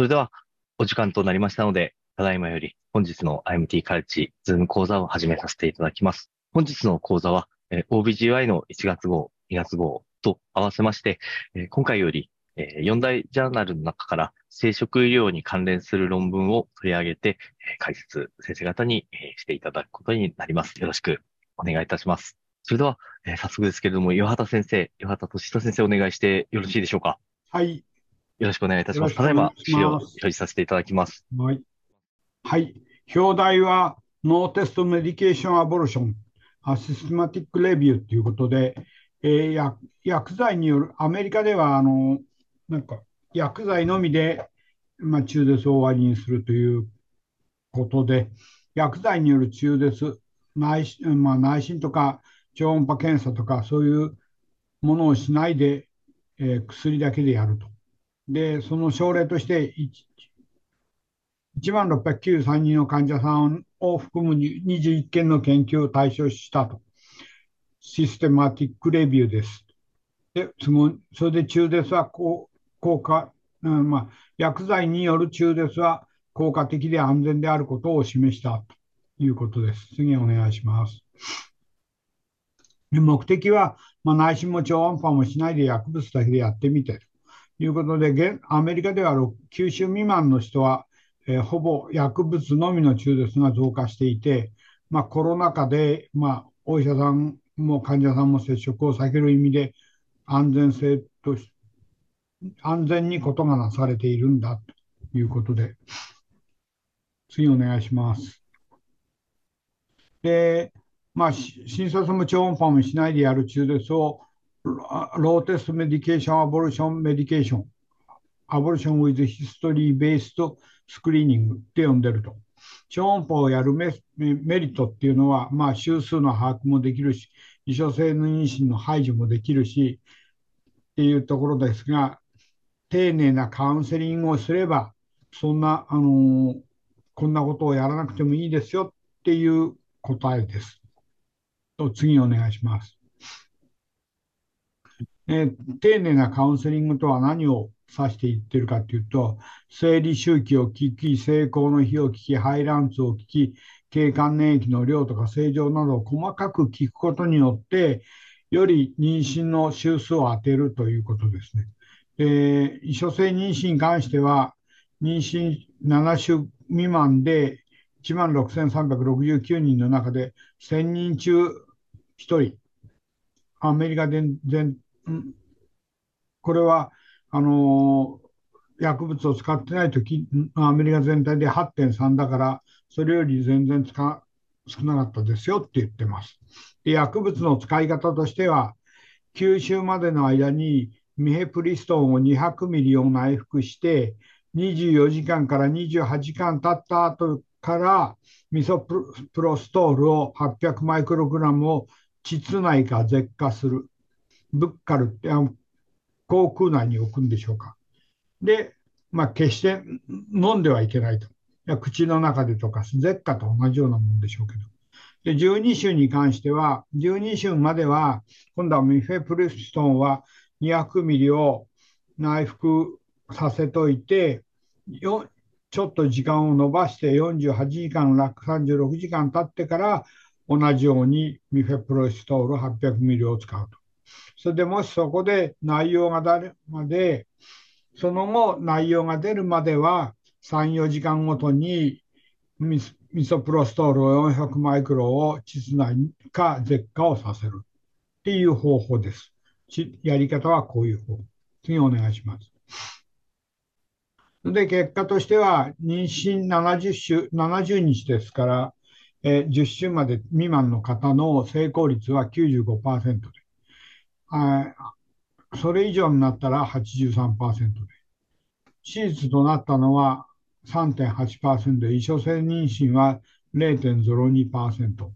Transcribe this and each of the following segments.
それでは、お時間となりましたので、ただいまより本日の IMT カルチズーム講座を始めさせていただきます。本日の講座は、OBGY の1月号、2月号と合わせまして、今回より、4大ジャーナルの中から生殖医療に関連する論文を取り上げて、解説、先生方に、していただくことになります。よろしくお願いいたします。それでは、早速ですけれども、岩畑先生、岩畑俊人先生お願いしてよろしいでしょうか？はい。よろしくお願いいたします。ただいま資料を表示させていただきます。はい。はい。表題は、 no-test medication abortion、a systematic review ということで、えー、薬薬剤による、アメリカでは、あの、なんか、薬剤のみで、まあ、中絶を終わりにするということで、薬剤による中絶、内,、まあ、内心とか超音波検査とか、そういうものをしないで、えー、薬だけでやると。で、その症例として1万693人の患者さんを含む21件の研究を対象したと。システマティックレビューです。で、それで中絶は効果、うんまあ、薬剤による中絶は効果的で安全であることを示したということです。次お願いします。目的は、まあ、内心も超音波もしないで薬物だけでやってみていうことで、現アメリカでは9週未満の人は、えー、ほぼ薬物のみの中絶が増加していて、まあ、コロナ禍で、まあ、お医者さんも患者さんも接触を避ける意味で安全性と安全にことがなされているんだということで、次お願いします。で、まあ、診察も超音波もしないでやる中絶を no-test medication、abortion medication、abortion with history-based screening って呼んでると。超音波をやるメリットっていうのは、まあ、週数の把握もできるし、異所性の妊娠の排除もできるし、っていうところですが、丁寧なカウンセリングをすれば、そんな、あのー、こんなことをやらなくてもいいですよっていう答えです。と次お願いします。えー、丁寧なカウンセリングとは何を指していってるかというと、生理周期を聞き、成功の日を聞き、排卵数を聞き、経管粘液の量とか正常などを細かく聞くことによって、より妊娠の周数を当てるということですね。で、異所性妊娠に関しては、妊娠7週未満で1万6369人の中で1000人中1人、アメリカで全これはあの薬物を使ってないとき、アメリカ全体で8.3だから、それより全然使少なかったですよって言ってます。で薬物の使い方としては、吸収までの間にミヘプリストンを200ミリを内服して、24時間から28時間経った後からミソプロストールを800マイクログラムを膣内か舌下する。ブッカルって口腔内に置くんでしょうか。で、まあ、決して飲んではいけないと。口の中でとか、舌下と同じようなものでしょうけど。で、12種に関しては、12種までは、今度はミフェプリストンは200ミリを内服させといて、よちょっと時間を延ばして48時間、36時間経ってから同じようにミフェプロストール800ミリを使うと。それでもしそこで内容が出るまで、その後内容が出るまでは3、4時間ごとにミソプロストールを400マイクロを膣内か舌下をさせるっていう方法です。やり方はこういう方法。次お願いします。で、結果としては、妊娠70週、70日ですから、えー、10週まで未満の方の成功率は95%です、それ以上になったら83%で、手術となったのは3.8%で、異所性妊娠は0.02%っ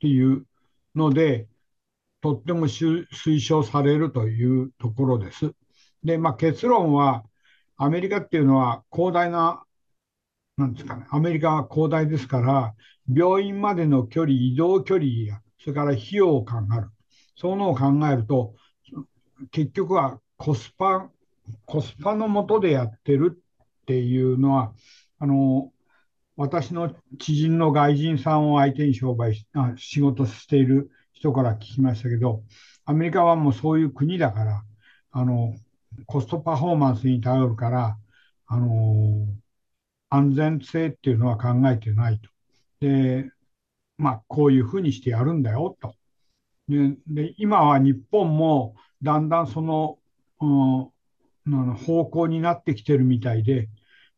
ていうので、とっても推奨されるというところです。で、まあ、結論は、アメリカっていうのは広大な、なんですかね、アメリカは広大ですから、病院までの距離、移動距離や、それから費用を考える。そういうのを考えると、結局はコスパ、コスパのもとでやってるっていうのは、あの、私の知人の外人さんを相手に商売し、あ、仕事している人から聞きましたけど、アメリカはもうそういう国だから、あの、コストパフォーマンスに頼るから、あの、安全性っていうのは考えてないと。で、まあ、こういうふうにしてやるんだよと。で、で今は日本もだんだんその、うん、方向になってきてるみたいで、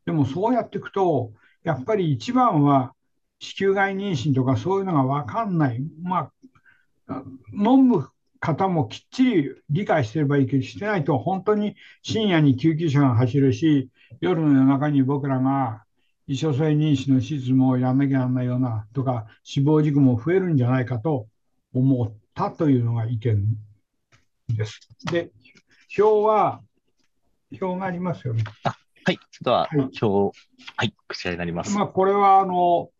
でもそうやっていくと、やっぱり一番は子宮外妊娠とかそういうのが分かんない。まあ、飲む方もきっちり理解してればいいけど、してないと本当に深夜に救急車が走るし、夜の夜中に僕らが異所性妊娠の手術もやんなきゃなんないようなとか、死亡事故も増えるんじゃないかと思ったというのが意見です。で、表は、表がありますよね。あはい、では、はい、表、はい、こちらになります。まあ、これは、あの、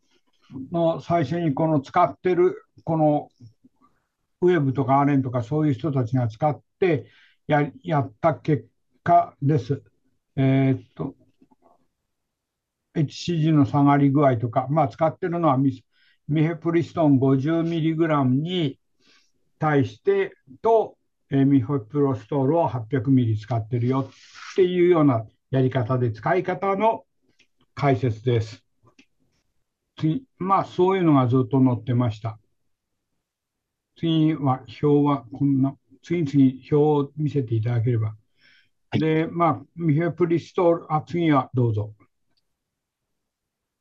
の最初にこの使ってる、このウェブとかアレンとかそういう人たちが使ってややった結果です。えー、っと、HCG の下がり具合とか、まあ、使ってるのはミミヘプリストン 50mg に対してと、えー、ミヘプロストールを 800mg 使ってるよっていうようなやり方で使い方の解説です。次、まあそういうのがずっと載ってました。次は表はこんな、次々表を見せていただければ。はい、で、まあ、ミヘプリストール、あ、次はどうぞ。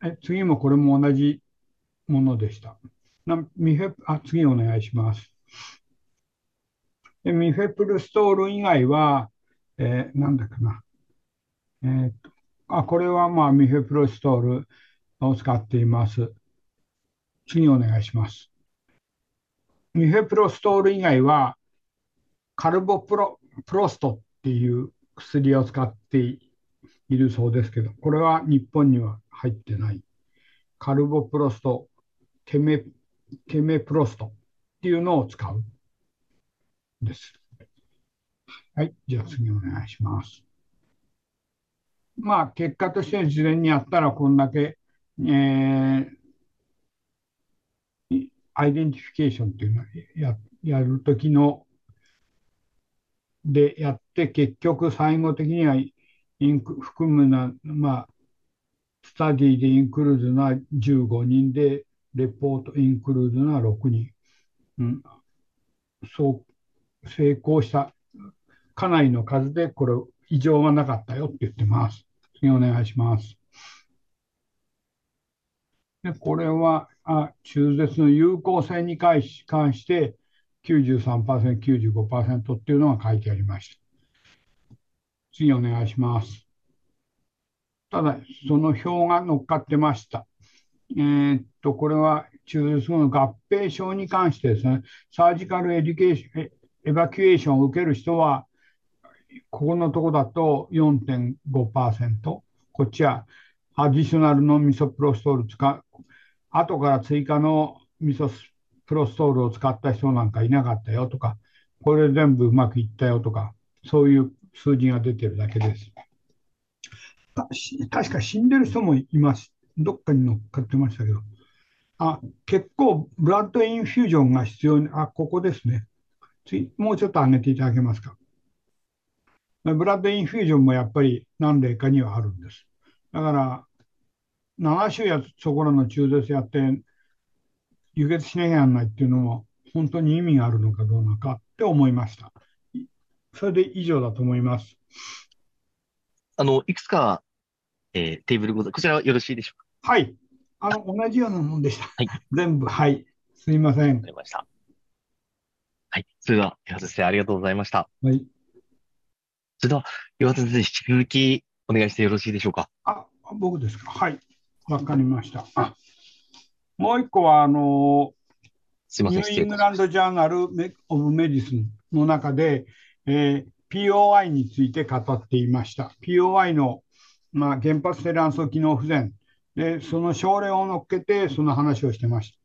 え次もこれも同じものでした。なミフェあ次お願いします。でミフェプルストール以外は、えー、なんだかな。えー、とあこれはまあミフェプルストールを使っています。次お願いします。ミフェプロストール以外は、カルボプロプロストっていう薬を使っているそうですけど、これは日本には入ってない。カルボプロスト、ケメ、ケメプロストっていうのを使う。です。はい。じゃあ次お願いします。まあ、結果として事前にやったらこんだけ、えー、アイデンティフィケーションっていうのをややるときの、でやって、結局最後的にはインク含むな、まあ、スタディでインクルーズな15人で、レポートインクルーズな6人。うん、そう成功したかなりの数で、これ、異常がなかったよって言ってます。次お願いします。でこれはあ中絶の有効性に関して93%、95%っていうのが書いてありました。次お願いします。ただ、その表が載っかってました。えー、っと、これは中絶後の合併症に関してですね、surgical education、evacuation を受ける人は、ここのとこだと4.5%、こっちは additional のミソプロストール使う、後から追加のミソプロストールを使った人なんかいなかったよとか、これ全部うまくいったよとか、そういう数字が出てるだけです。確か死んでる人もいます。どっかに乗っかってましたけど。あ、結構ブラッドインフュージョンが必要に、あ、ここですね。次、もうちょっと上げていただけますか。ブラッドインフュージョンもやっぱり何例かにはあるんです。だから、7週やそこらの中絶やって、輸血しなきゃならないっていうのも、本当に意味があるのかどうなのかって思いました。それで以上だと思います。あの、いくつかえー、テーブルござこちらはよろしいでしょうか？はい。あの、同じようなもんでした。はい。全部、はい。すみません。わかりました。はい。それでは、岩端先生、ありがとうございました。はい。それでは、岩端先生、引き続きお願いしてよろしいでしょうか？あ、僕ですか？はい。わかりました。あ、もう一個は、あのすみません。 New England Journal of Medicine の中で、えー、POI について語っていました。POI のまあ、原発性卵巣機能不全で、その症例を乗っけて、その話をしてました。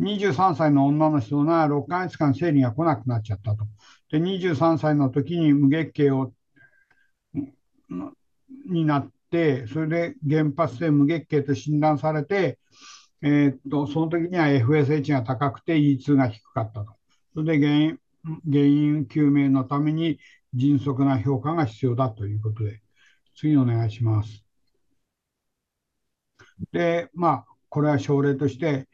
23歳の女の人が6ヶ月間生理が来なくなっちゃったと。で、23歳の時に無月経をになって、それで原発性無月経と診断されて、えー、っとその時には FSH が高くて E2 が低かったと。それで原因原因究明のために迅速な評価が必要だということで、次お願いします。で、まあ、これは症例として、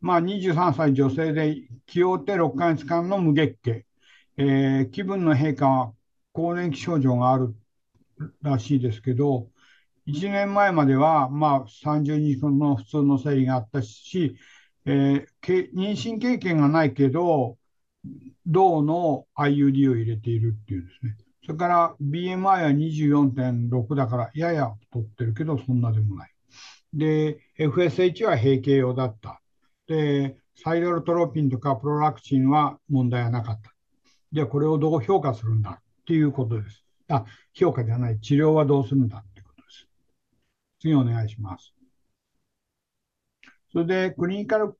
まあ、23歳女性で気負って6ヶ月間の無月経、えー、気分の変化は更年期症状があるらしいですけど、1年前までは、まあ、30日の普通の生理があったし、えー、妊娠経験がないけど、銅の IUD を入れているっていうですね。それから BMI は24.6だから、やや太ってるけど、そんなでもない。で、FSH は閉経用だった。で、サイドルトロピンとかプロラクチンは問題はなかった。じゃあ、これをどう評価するんだっていうことです。あ、評価じゃない、治療はどうするんだっていうことです。次お願いします。それで、クリニカル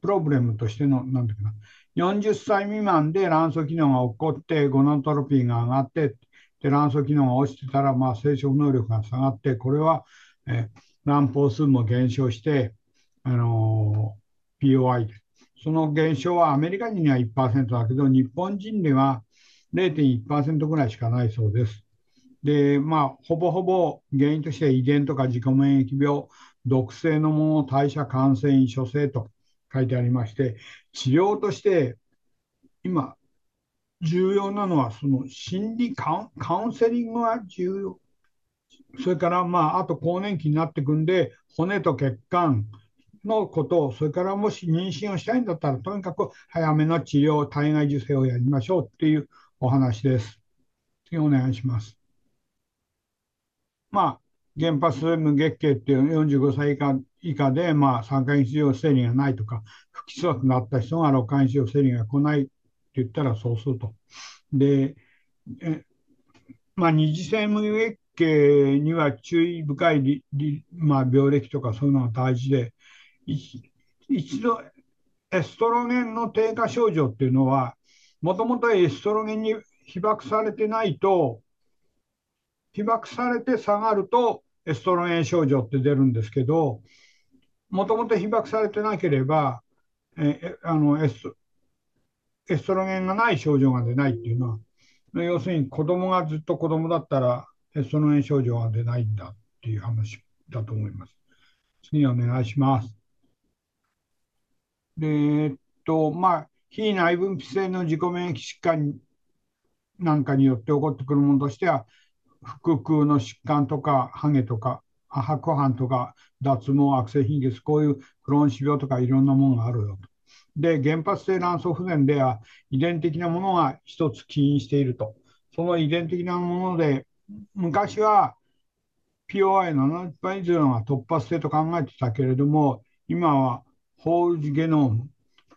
プロブレムとしての、なんだっけな、40歳未満で卵巣機能が起こって、ゴナトロピーが上がって、で卵巣機能が落ちてたら、まあ、生殖能力が下がって、これは、え卵胞数も減少して、あの、POI。その減少はアメリカ人には1%だけど、日本人では0.1%ぐらいしかないそうです。で、まあ、ほぼほぼ原因として遺伝とか自己免疫病、毒性のもの、代謝感染、諸性と書いてありまして、治療として今、重要なのは、その心理カウンセリングが重要。それから、まあ、あと更年期になっていくんで、骨と血管のことを、それからもし妊娠をしたいんだったら、とにかく早めの治療、体外受精をやりましょうっていうお話です。次お願いします。まあ、原発無月経っていう45歳以下以下で、まあ、3ヶ月以上生理がないとか、不規則になった人が6ヶ月以上生理が来ないって言ったらそうすると。で、えまあ、二次性無月経には注意深い、まあ、病歴とかそういうのが大事で、一度エストロゲンの低下症状っていうのは、もともとエストロゲンに被爆されてないと、被爆されて下がるとエストロゲン症状って出るんですけど、もともと被爆されてなければ、えあのエスエストロゲンがない症状が出ないっていうのは、要するに子供がずっと子供だったらエストロゲン症状が出ないんだっていう話だと思います。次お願いします。で、えっと、まあ、非内分泌性の自己免疫疾患なんかによって起こってくるものとしては、腹腔の疾患とか、ハゲとか、白斑とか、脱毛、悪性貧血、こういうクローン種病とかいろんなものがあるよと。で、原発性卵巣不全では遺伝的なものが一つ起因していると。その遺伝的なもので、昔は POI70% 以上が突発性と考えてたけれども、今はホールゲノム、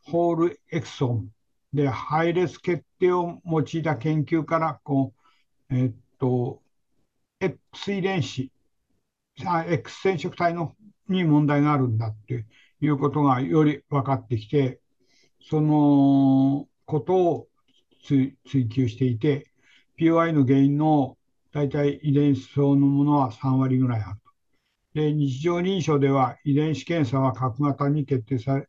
ホールエクソンで配列決定を用いた研究からこう、えっと、X 遺伝子、X 染色体のに問題があるんだっていうことがより分かってきて、そのことを追求していて、POI の原因の大体遺伝子層のものは3割ぐらいあると。で、日常臨床では遺伝子検査は核型に決定され、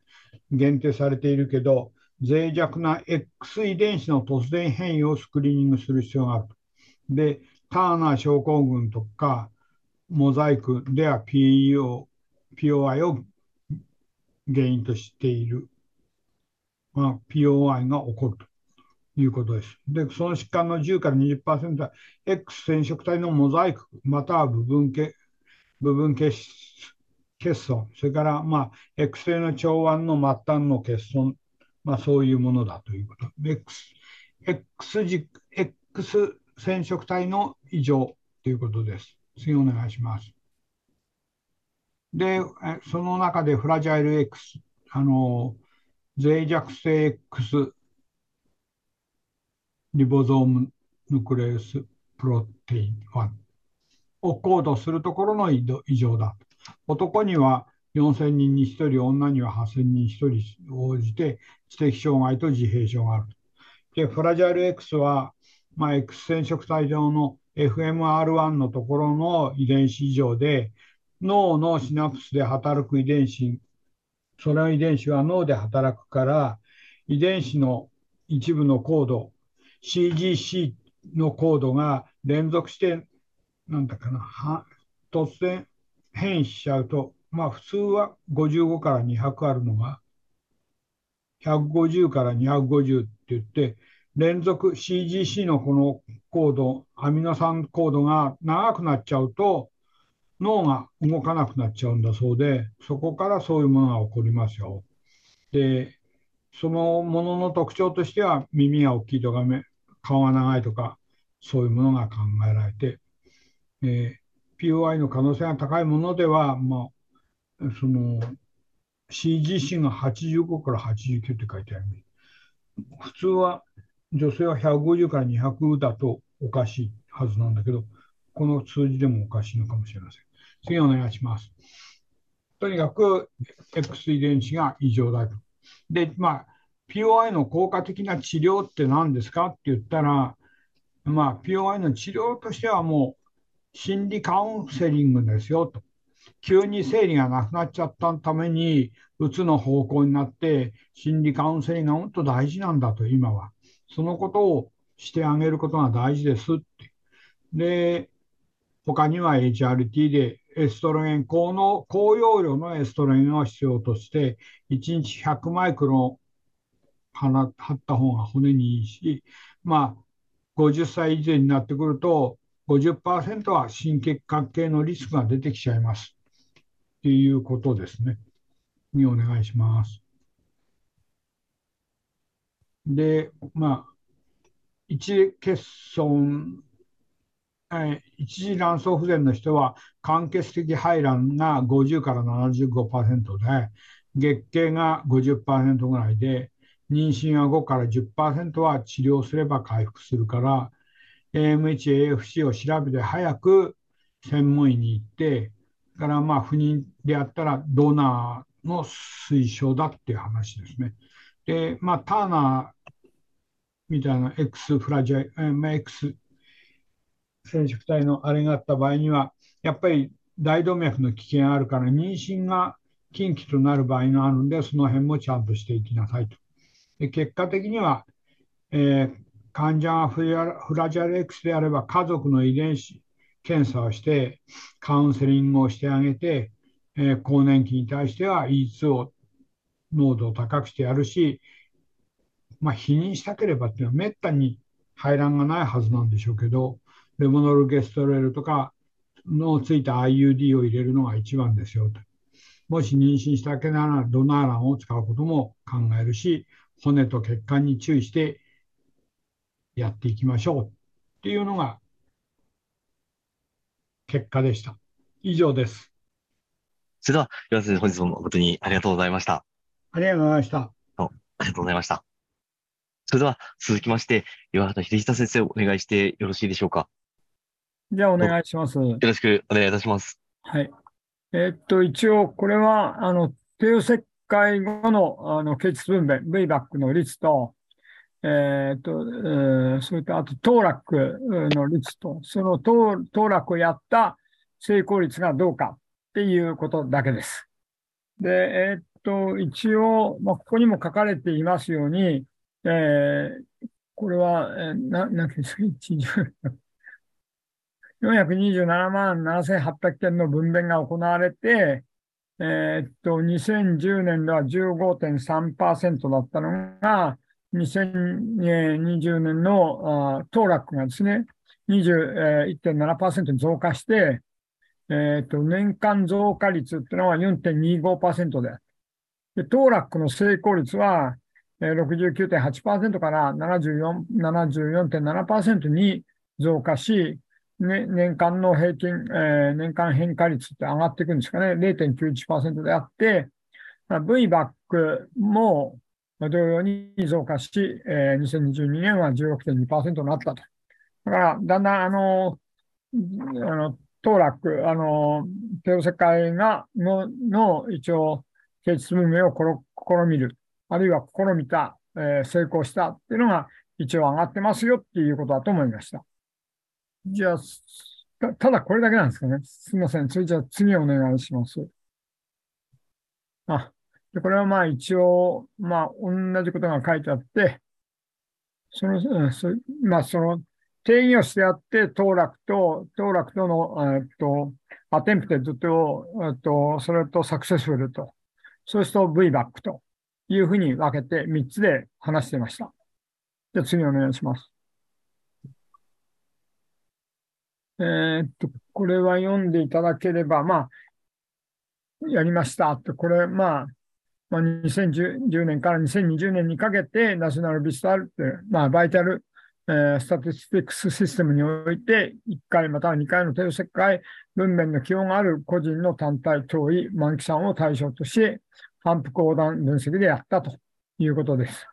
限定されているけど、脆弱な X 遺伝子の突然変異をスクリーニングする必要があると。で、ターナー症候群とか、モザイクでは PO POI を原因としている、まあ、POI が起こるということです。で、その疾患の10から20%は X 染色体のモザイク、または部分け部分欠欠損、それから、まあ、X 性の腸腕の末端の欠損、まあ、そういうものだということ。X, X, X 染色体の異常ということです。次お願いします。で、その中でフラジャイル X、あの、脆弱性 X リボゾームヌクレウスプロテイン1をコードするところの異常だ。男には4000人に1人、女には8000人に1人応じて知的障害と自閉症がある。で、フラジャイル X は、まあ、X 染色体上の FMR1 のところの遺伝子異常で、脳のシナプスで働く遺伝子、その遺伝子は脳で働くから、遺伝子の一部のコード、CGC のコードが連続して、なんだかな、は突然変異しちゃうと、まあ普通は55から200あるのが、150から250って言って、連続 CGC のこのコード、アミノ酸コードが長くなっちゃうと、脳が動かなくなっちゃうんだそうで、そこからそういうものが起こりますよ。で、そのものの特徴としては、耳が大きいとか目、顔が長いとか、そういうものが考えられて、えー、POI の可能性が高いものでは、まあ、その CGC が85から89って書いてある、普通は女性は150から200だとおかしいはずなんだけど、この数字でもおかしいのかもしれません。次お願いします。とにかく X 遺伝子が異常だと。で、まあ、POI の効果的な治療って何ですかって言ったら、まあ、POI の治療としてはもう心理カウンセリングですよと。急に生理がなくなっちゃったために、うつの方向になって、心理カウンセリングがもっと大事なんだと、今は。そのことをしてあげることが大事ですって。で、他には HRT でエストロゲン、高の高容量のエストロゲンを必要として、1日100マイクロ貼った方が骨にいいし、まあ、50歳以前になってくると、50%は心血管系のリスクが出てきちゃいます。っていうことですね。にお願いします。で、まあ、一欠損、え一次卵巣不全の人は、間欠的排卵が50から75%で、月経が50%ぐらいで、妊娠は5から10%は治療すれば回復するから、AMH、AFC を調べて早く専門医に行って、からまあ不妊であったらドナーの推奨だっていう話ですね。で、まあ、ターナーみたいな X フラジャイ、まあ、X 染色体のあれがあった場合には、やっぱり大動脈の危険があるから、妊娠が禁忌となる場合があるんで、その辺もちゃんとしていきなさいと。で結果的には、えー、患者がフラジャル X であれば家族の遺伝子検査をして、カウンセリングをしてあげて、えー、更年期に対しては E2 を濃度を高くしてやるし、まあ、否認したければっていうのはめったに排卵がないはずなんでしょうけど、レモノルゲストレールとかのついた IUD を入れるのが一番ですよと。もし妊娠したけならドナー卵を使うことも考えるし、骨と血管に注意してやっていきましょうっていうのが結果でした。以上です。それでは、岩瀬先生、本日も誠にありがとうございました。ありがとうございました。ありがとうございました。それでは、続きまして、岩畑秀久先生、お願いしてよろしいでしょうか。じゃあ、お願いします。よろしくお願いいたします。はい。えー、っと、一応、これは、あの、帝王切開後の、あの、血質分娩、VBAC の率と、えっ、と、えー、それとあと、当落の率と、その当当落をやった成功率がどうかっていうことだけです。で、えっ、と、一応、まあ、ここにも書かれていますように、えー、これは、えー、な、なんていうんですか、427万7800件の分娩が行われて、えー、っと、2010年では15.3%だったのが、2020年の当落がですね、21.7%に増加して、えっ、ー、と、年間増加率っていうのは4.25%で、で、当落の成功率は、69.8%から74 74.7%に増加し、ね、年間の平均、えー、年間変化率って上がっていくんですかね、0.91%であって、VBAC も、同様に増加し、えー、2022年は16.2%になったと。だから、だんだん、あの、あの、当落、あの、帝王切開が、の、の、一応、形質文明を試みる、あるいは試みた、えー、成功したっていうのが、一応上がってますよっていうことだと思いました。じゃあ、たただこれだけなんですかね。すみません。それじゃあ次お願いします。あ、でこれはまあ一応、まあ同じことが書いてあって、その、うん、そまあその定義をしてあって、 TOLAC と、 TOLAC との、えっと、 attempted と、えっと、それと successful と、そうすると V バックというふうに分けて3つで話していました。じゃあ次お願いします。えー、っと、これは読んでいただければ、まあ、やりましたって、これ、まあ、まあ、2010年から2020年にかけて、 National Vital って、まあ、バイタル、えー、スタティスティックスシステムにおいて、1回または2回の低世界文面の基本がある個人の単体、遠い満期さんを対象とし、反復横断分析でやったということです。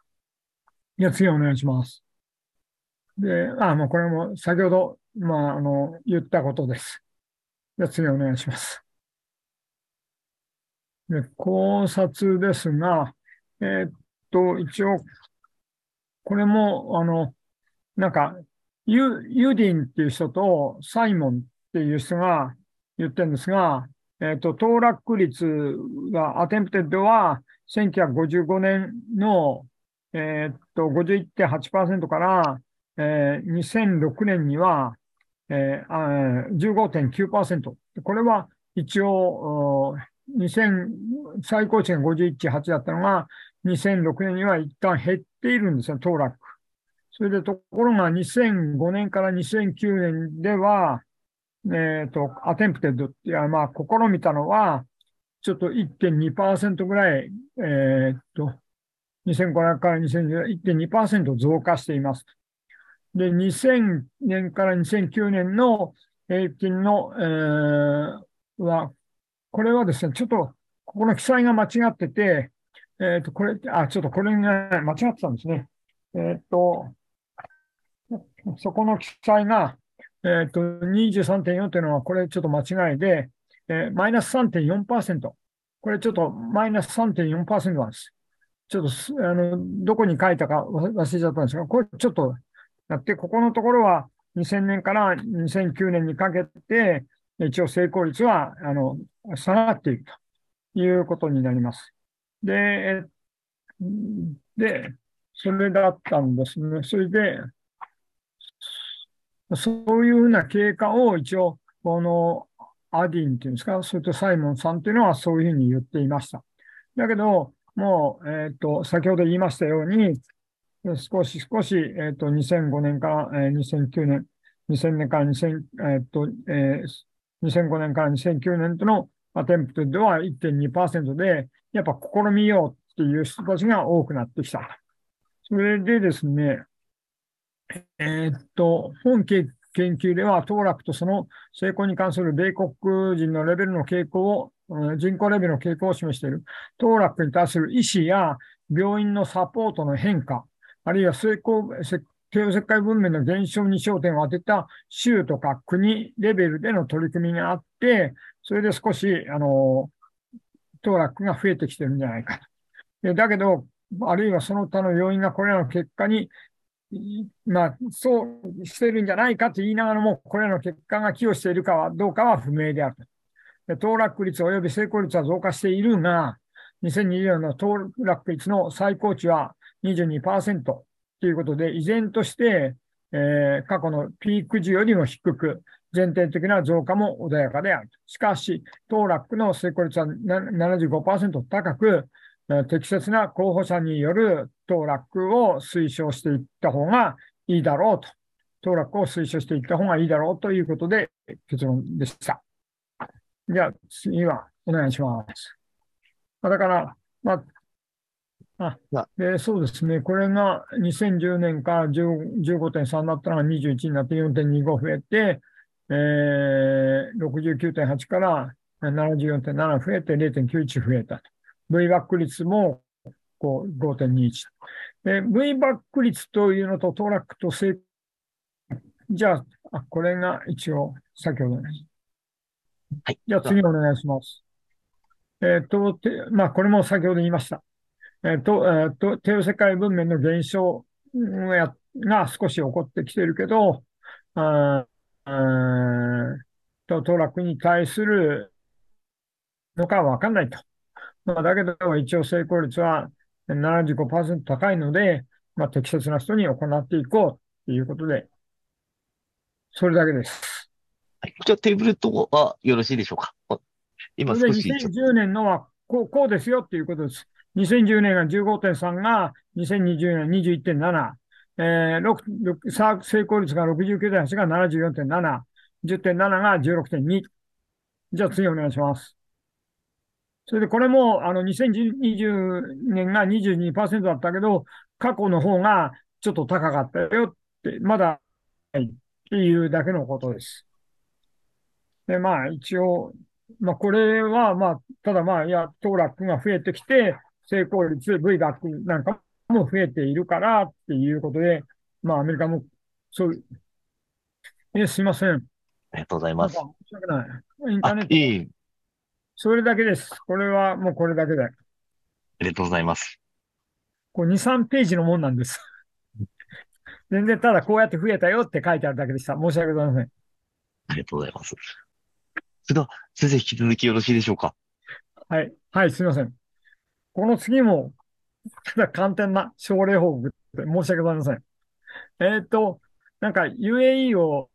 じゃ次お願いします。で、あ、もうこれも先ほどまあ、あの、言ったことです。じゃあ次お願いします。で考察ですが、えー、っと、一応、これも、あの、なんか、ユユディンっていう人とサイモンっていう人が言ってるんですが、えっ、と、 TOLAC 率が、 attempted は1955年の、えっ、と、51.8%から、えー、2006年にはえー、15.9%。これは一応、2000最高値が51.8だったのが、2006年には一旦減っているんですよ、 TOLAC。それでところが2005年から2009年では、えっ、ー、と、 attempted っていう、まあ、試みたのは、ちょっと1.2%ぐらい、えっ、ー、と、2005年から2010年1.2%増加しています。で、2000年から2009年の平均の、えー、は、これはですね、ちょっと、ここの記載が間違ってて、えっ、ー、と、これ、あ、ちょっとこれが間違ってたんですね。えっ、ー、と、そこの記載が、えっ、ー、と、23.4というのは、これちょっと間違いで、えー、マイナス3.4%。これちょっとマイナス3.4%なんです。ちょっと、あの、どこに書いたか忘れちゃったんですが、これちょっとやって、ここのところは2000年から2009年にかけて、一応成功率は、あの、下がっているということになります。で、で、それだったんですね。それで、そういうふうな経過を一応、このアディンっていうんですか、それとサイモンさんっていうのはそういうふうに言っていました。だけど、もう、えっ、ー、と、先ほど言いましたように、少し少し、えっ、ー、と、2005年から、えー、2009年、2000年から2000、えっ、ー、と、えー、2005年から2009年とのアテンプトでは1.2%で、やっぱ試みようっていう人たちが多くなってきた。それでですね、えっと、本研究では、当落とその成功に関する米国人のレベルの傾向を、人口レベルの傾向を示している。当落に対する医師や病院のサポートの変化、あるいは成功、帝王切開文明の減少に焦点を当てた州とか国レベルでの取り組みがあって、それで少し、あの、当落が増えてきてるんじゃないかと。だけど、あるいはその他の要因がこれらの結果に、まあ、そうしてるんじゃないかと言いながらも、これらの結果が寄与しているかはどうかは不明であると。当落率及び成功率は増加しているが、2020年の当落率の最高値は22%ということで、依然として、えー、過去のピーク時よりも低く、全体的な増加も穏やかである。しかし、当落の成功率は75%高く、適切な候補者による当落を推奨していった方がいいだろうと。当落を推奨していった方がいいだろうということで結論でした。じゃあ、次はお願いします。だから、まあ、あでそうですね。これが2010年から15.3だったのが21になって4.25増えて、えー、69.8から74.7増えて0.91増えたと。V バック率もこう5.21。で、V バック率というのとトラックと成じゃあ、あこれが一応先ほどです。はい。じゃあ次お願いします。えっ、ー、と、まあ、これも先ほど言いました。えっ、と、えっ、と、帝王世界文明の減少が少し起こってきているけど、あとトラに対するのかわかんないと。まあ、だけど、一応成功率は75%高いので、まあ、適切な人に行っていこうということで、それだけです。はい。じゃあ、テーブルとはよろしいでしょうか？今少し。2010年のはこうこうですよっていうことです。2010年が15.3が2020年21.7、えー、成功率が69.8が74.7、10.7が16.2。じゃあ次お願いします。それでこれも、あの、2020年が22%だったけど、過去の方がちょっと高かったよって、まだ、っていうだけのことです。で、まあ、一応、まあ、これは、まあ、ただまあ、いや、当落が増えてきて、成功率、V 学なんかも増えているからっていうことで、まあ、アメリカも、そういう、え、すいません。ありがとうございます。申し訳ない。インターネット。いいそれだけです。これはもうこれだけで。ありがとうございます。こう2、3ページのもんなんです。全然ただこうやって増えたよって書いてあるだけでした。申し訳ございません。ありがとうございます。それでは、先生、引き続きよろしいでしょうか？はい。はい、すみません。この次も、簡単な症例報告で申し訳ございません。えっ、ー、と、なんか UAE を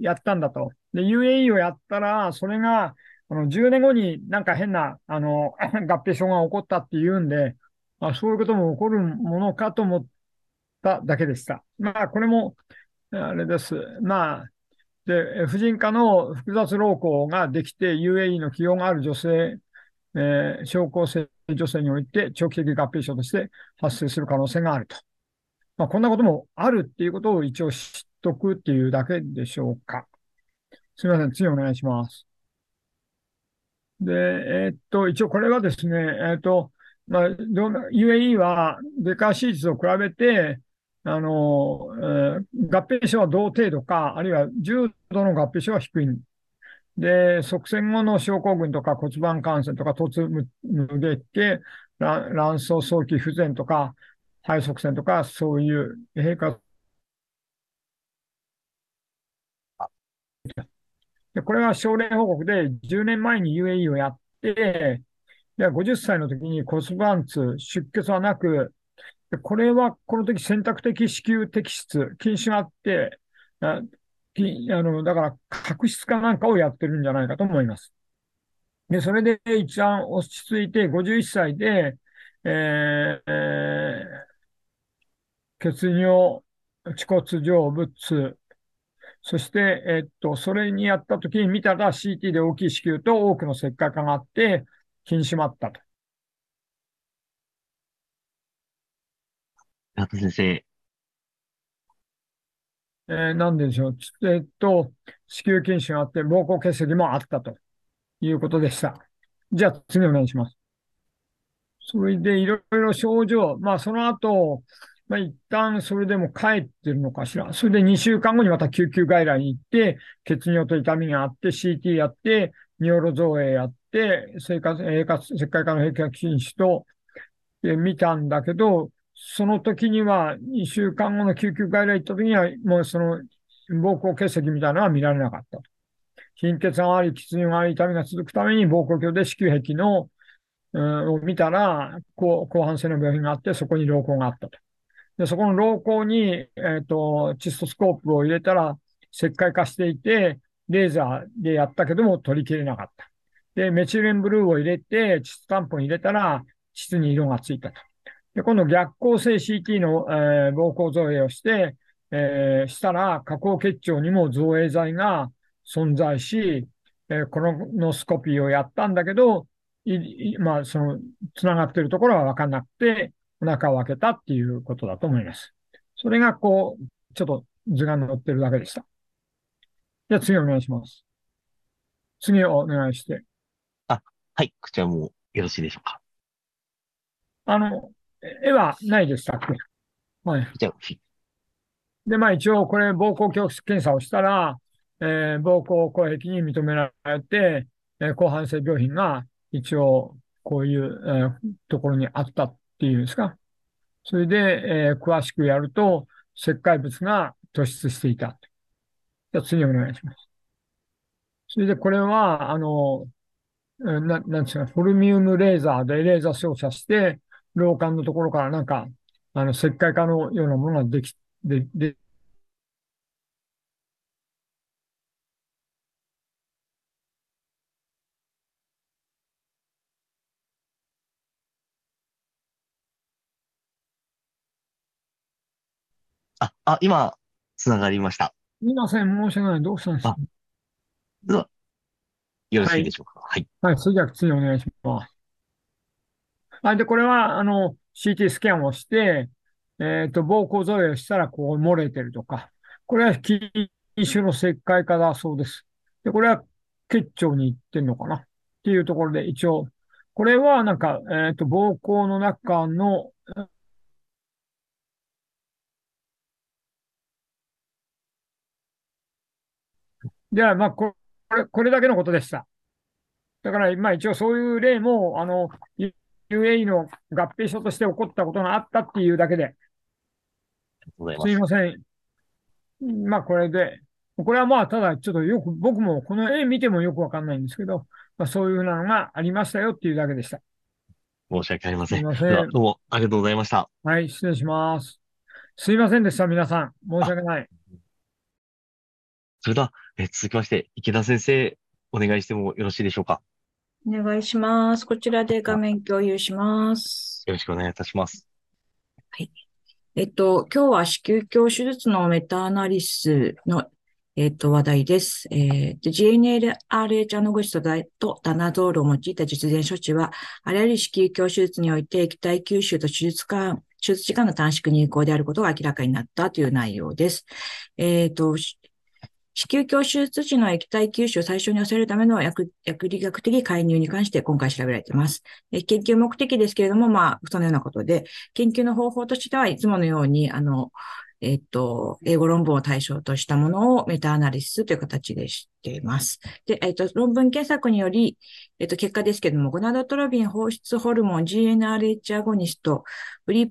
やったんだと。で、UAE をやったら、それが、あの、10年後になんか変な、あの、合併症が起こったっていうんで、あ、そういうことも起こるものかと思っただけでした。まあ、これも、あれです。まあ、で、婦人科の複雑老行ができて UAE の起用がある女性、えー、症候性女性において長期的合併症として発生する可能性があると。まあ、こんなこともあるっていうことを一応知っとくっていうだけでしょうか。すみません。次お願いします。で、えー、っと、一応これはですね、えー、っと、まあ、UAE はデカ手術を比べて、あの、えー、合併症は同程度か、あるいは重度の合併症は低い。で、側線後の症候群とか骨盤感染とか突無月経、卵巣早期不全とか、肺側線とか、そういう閉花で、これは症例報告で10年前に UAE をやって、で50歳の時に骨盤痛、出血はなく、これはこの時選択的子宮摘出、禁止があって、ああの、だから角質かなんかをやってるんじゃないかと思います。で、それで一番落ち着いて51歳で、えーえー、血尿、恥骨上部痛、そして、えっと、それにやった時に見たら CT で大きい子宮と多くの石灰化があって、気にしまったと。中先生。えー、なんでしょう。えっと、子宮筋腫があって、膀胱結石もあったということでした。じゃあ、次お願いします。それで、いろいろ症状、まあ、その後、まあ、一旦それでも帰ってるのかしら。それで2週間後にまた救急外来に行って、血尿と痛みがあって、CT やって、ニョロ造影やって、生活、生活、石灰化の閉却禁止と、え見たんだけど、その時には、2週間後の救急外来行った時には、もうその、膀胱結石みたいなのは見られなかったと。貧血があり、血尿があり、痛みが続くために、膀胱鏡で子宮壁の、うん、を見たら、後半性の病変があって、そこに老行があったと。で、そこの老孔に、えっ、ー、と、チストスコープを入れたら、石灰化していて、レーザーでやったけども取り切れなかった。で、メチレンブルーを入れて、膣タンポン入れたら、膣に色がついたと。で、今度逆光性 CT の、えー、膀胱造影をして、えー、したら、下行結腸にも造影剤が存在し、えー、コロノスコピーをやったんだけど、いまあ、その、繋がってるところはわかんなくて、お腹を開けたっていうことだと思います。それがこう、ちょっと図が載ってるだけでした。じゃあ次お願いします。次をお願いして。あ、はい。こちらもよろしいでしょうか。あの、絵はないでしたっけ？はい。で、まあ一応これ膀胱検査をしたら、えー、膀胱口壁に認められて、えー、後半性病変が一応こういう、えー、ところにあったっていうんですか？それで、えー、詳しくやると、石灰物が突出していた。じゃあ次お願いします。それでこれは、あの、な、なんですか、フォルミウムレーザーでレーザー照射して、老管のところからなんか、あの、石灰化のようなものができ、で、で、あ、あ、今、つながりました。すみません、申し訳ない。どうしたんですか？あ、では、よろはい。しいでしょうか？はい。はい、それじゃあ次お願いします。はい、で、これは、あの、CT スキャンをして、えっと、膀胱造影をしたら、こう、漏れてるとか。これは筋腫の石灰化だそうです。で、これは結腸に行ってんのかなっていうところで、一応、これはなんか、えっと、膀胱の中の、では、まあ、これ、これだけのことでした。だから、まあ一応そういう例も、あの、UAE の合併症として起こったことがあったっていうだけで、すいません。まあこれで、これはまあただちょっとよく、僕もこの絵見てもよくわかんないんですけど、まあそういうふうなのがありましたよっていうだけでした。申し訳ありません。すいません。どうもありがとうございました。はい、失礼します。すいませんでした、皆さん。申し訳ない。それでは、え続きまして、池田先生、お願いしてもよろしいでしょうか。お願いします。こちらで画面共有します。よろしくお願いいたします。はい。えっと、今日は子宮鏡手術のメタアナリスの、えっと、話題です。えー、GNLRH アノグシトとダナゾールを用いた術前処置は、あらゆる子宮鏡手術において液体吸収と手術間、手術時間の短縮に有効であることが明らかになったという内容です。えっ、と、子宮鏡手術時の液体吸収を最初に抑えるための薬薬理学的介入に関して今回調べられています。研究目的ですけれども、まあ、そのようなことで、研究の方法としてはいつものように、あの、えっと、英語論文を対象としたものをメタアナリシスという形でしています。で、えっと、論文検索により、えっと、結果ですけれども、ゴナドトロビン放出ホルモン GNRH アゴニスト、ブリッ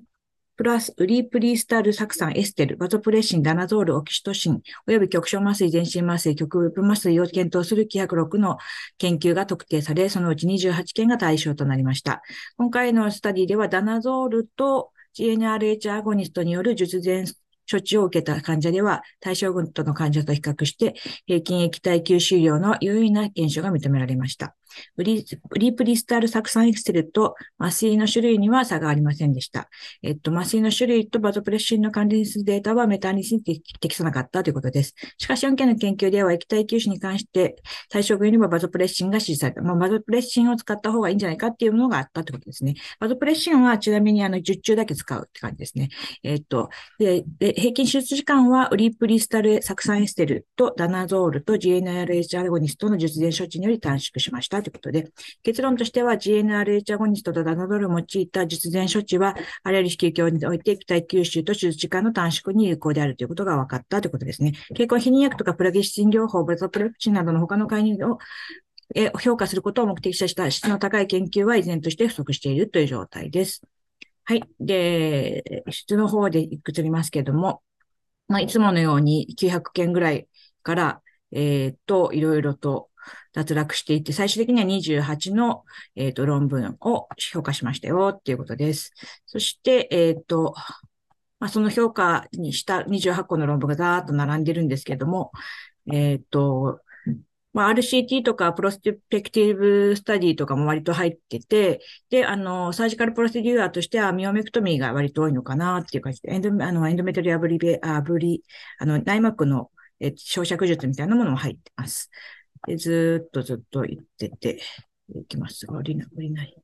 プラス、ウリープリースタル、サクサン、エステル、バトプレシン、ダナゾール、オキシトシン、及び局所麻酔、全身麻酔、極部麻酔を検討する規約6の研究が特定され、そのうち28件が対象となりました。今回のスタディでは、ダナゾールと GNRH アゴニストによる術前処置を受けた患者では、対象群との患者と比較して、平均液体吸収量の優位な減少が認められました。ウリープリスタル酢酸エクセルと麻酔の種類には差がありませんでした。えっと、麻酔の種類とバゾプレッシンの関連するデータはメタニスに適さなかったということです。しかし、4件の研究では液体吸収に関して対象群にもバゾプレッシンが指示された。まあ、バゾプレッシンを使った方がいいんじゃないかっていうものがあったということですね。バゾプレッシンはちなみにあの10中だけ使うって感じですね。えっと、で、で平均手術時間はウリープリスタル酢酸エステルとダナゾールと GNRH アルゴニストの術前処置により短縮しました。ということで、結論としては GNRH アゴニストとダノドルを用いた術前処置は、あらゆる子宮鏡において液体吸収と手術時間の短縮に有効であるということが分かったということですね。経口避妊薬とかプラゲシチン療法、ブレトプレプチンなどの他の介入をえ評価することを目的とした質の高い研究は依然として不足しているという状態です。はい。で、質の方でいくつありますけれども、まあ、いつものように900件ぐらいから、えっ、と、いろいろと脱落していって、最終的には28の、えーと、論文を評価しましたよっていうことです。そして、えっ、ー、と、まあ、その評価にした28個の論文がざーっと並んでるんですけども、えっ、ー、と、まあ、RCT とかプロスペクティブスタディとかも割と入ってて、で、あの、サージカルプロセデュアーとしてはミオメクトミーが割と多いのかなっていう感じで、エンドあのエンドメトリアブリベ、あブリ、あの、内膜の、え焼灼術みたいなものも入ってます。で、ずっとずっと言ってて、いきますが、降りない、降りない。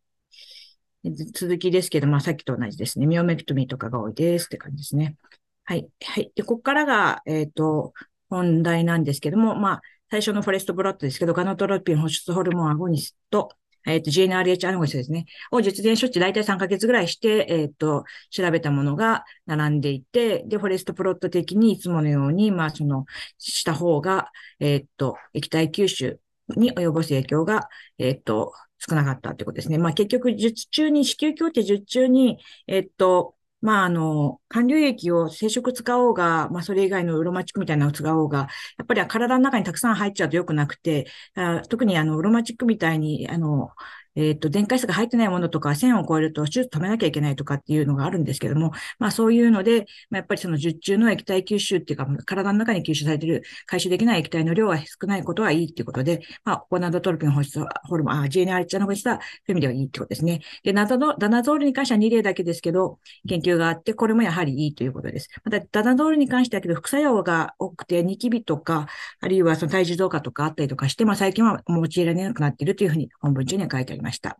続きですけど、まあ、さっきと同じですね。ミオメクトミーとかが多いですって感じですね。はい。はい。で、ここからが、えっ、ー、と、本題なんですけども、まあ、最初のフォレストブロットですけど、ガノトロピン保湿ホルモンアゴニスト、えっ、ー、と、GNRH アナゴリスですね。を術前処置大体3ヶ月ぐらいして、えっ、ー、と、調べたものが並んでいて、で、フォレストプロット的にいつものように、まあ、その、した方が、えっ、ー、と、液体吸収に及ぼす影響が、えっ、と、少なかったということですね。まあ、結局、術中に、子宮鏡って術中に、えっと、まあ、あの、還流液を生殖使おうが、まあ、それ以外のウロマチックみたいなのを使おうが、やっぱり体の中にたくさん入っちゃうと良くなくて、あ特にあの、ウロマチックみたいに、あの、えっ、と、電解質が入ってないものとか、線を超えると手術止めなきゃいけないとかっていうのがあるんですけども、まあそういうので、まあ、やっぱりその術中の液体吸収っていうか、体の中に吸収されている、回収できない液体の量が少ないことはいいっていうことで、まあ、コナドトロピンホスト、ホルモン、あ、GNR チャのホストは、そういう意味ではいいってことですね。で、ナダノダナゾールに関しては2例だけですけど、研究があって、これもやはりいいということです。また、ダナゾールに関してはけど、副作用が多くて、ニキビとか、あるいはその体重増加とかあったりとかして、まあ最近は用いられなくなっているというふうに本文中には書いてありますました。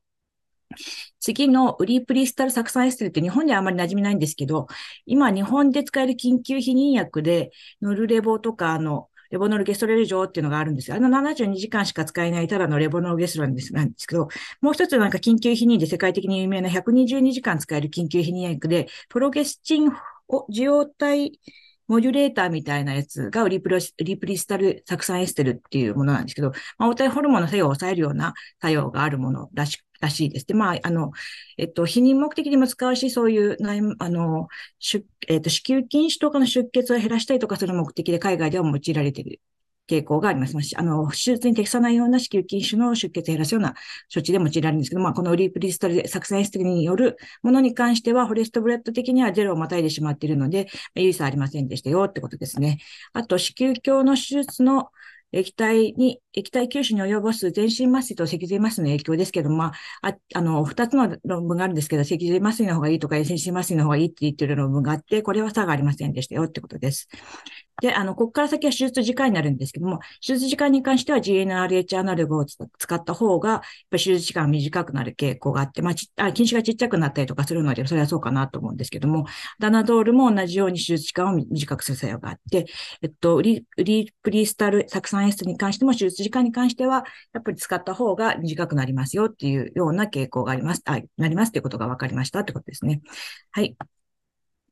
次のウリープリスタル酢酸エステルって日本ではあまり馴染みないんですけど、今日本で使える緊急避妊薬で、ノルレボとか、あの、レボノルゲストレル錠っていうのがあるんですよ。あの72時間しか使えないただのレボノルゲストなんですなんですけど、もう一つなんか緊急避妊で世界的に有名な122時間使える緊急避妊薬で、プロゲスチンを受容体モデュレーターみたいなやつがリプリプリスタル酢酸エステルっていうものなんですけど、まあ、応体ホルモンの作用を抑えるような作用があるものらしらしいです。で、まあ、あの、えっと、避妊目的にも使うし、そういう内、あの、出、えっと、子宮筋腫とかの出血を減らしたりとかする目的で海外では用いられている傾向があります。あの、手術に適さないような子宮筋腫の出血を減らすような処置で用いられるんですけど、まあ、このリープリストル酢酸エステルによるものに関しては、 forest plot 的にはゼロをまたいでしまっているので、有意差ありませんでしたよってことですね。あと、子宮鏡の手術の液体に、液体吸収に及ぼす全身麻酔と脊髄麻酔の影響ですけど、まあ、ああの、二つの論文があるんですけど、脊髄麻酔の方がいいとか、全身麻酔の方がいいって言ってる論文があって、これは差がありませんでしたよってことです。で、あの、ここから先は手術時間になるんですけども、手術時間に関しては GNRH アナログを使った方が、やっぱ手術時間短くなる傾向があって、まあ、ちあ、禁止がちっちゃくなったりとかするので、それはそうかなと思うんですけども、ダナドールも同じように手術時間を短くする作用があって、えっと、リリプリスタル酢酸エステに関しても手術時間に関しては、やっぱり使った方が短くなりますよっていうような傾向があります、あ、なりますということが分かりましたってことですね。はい。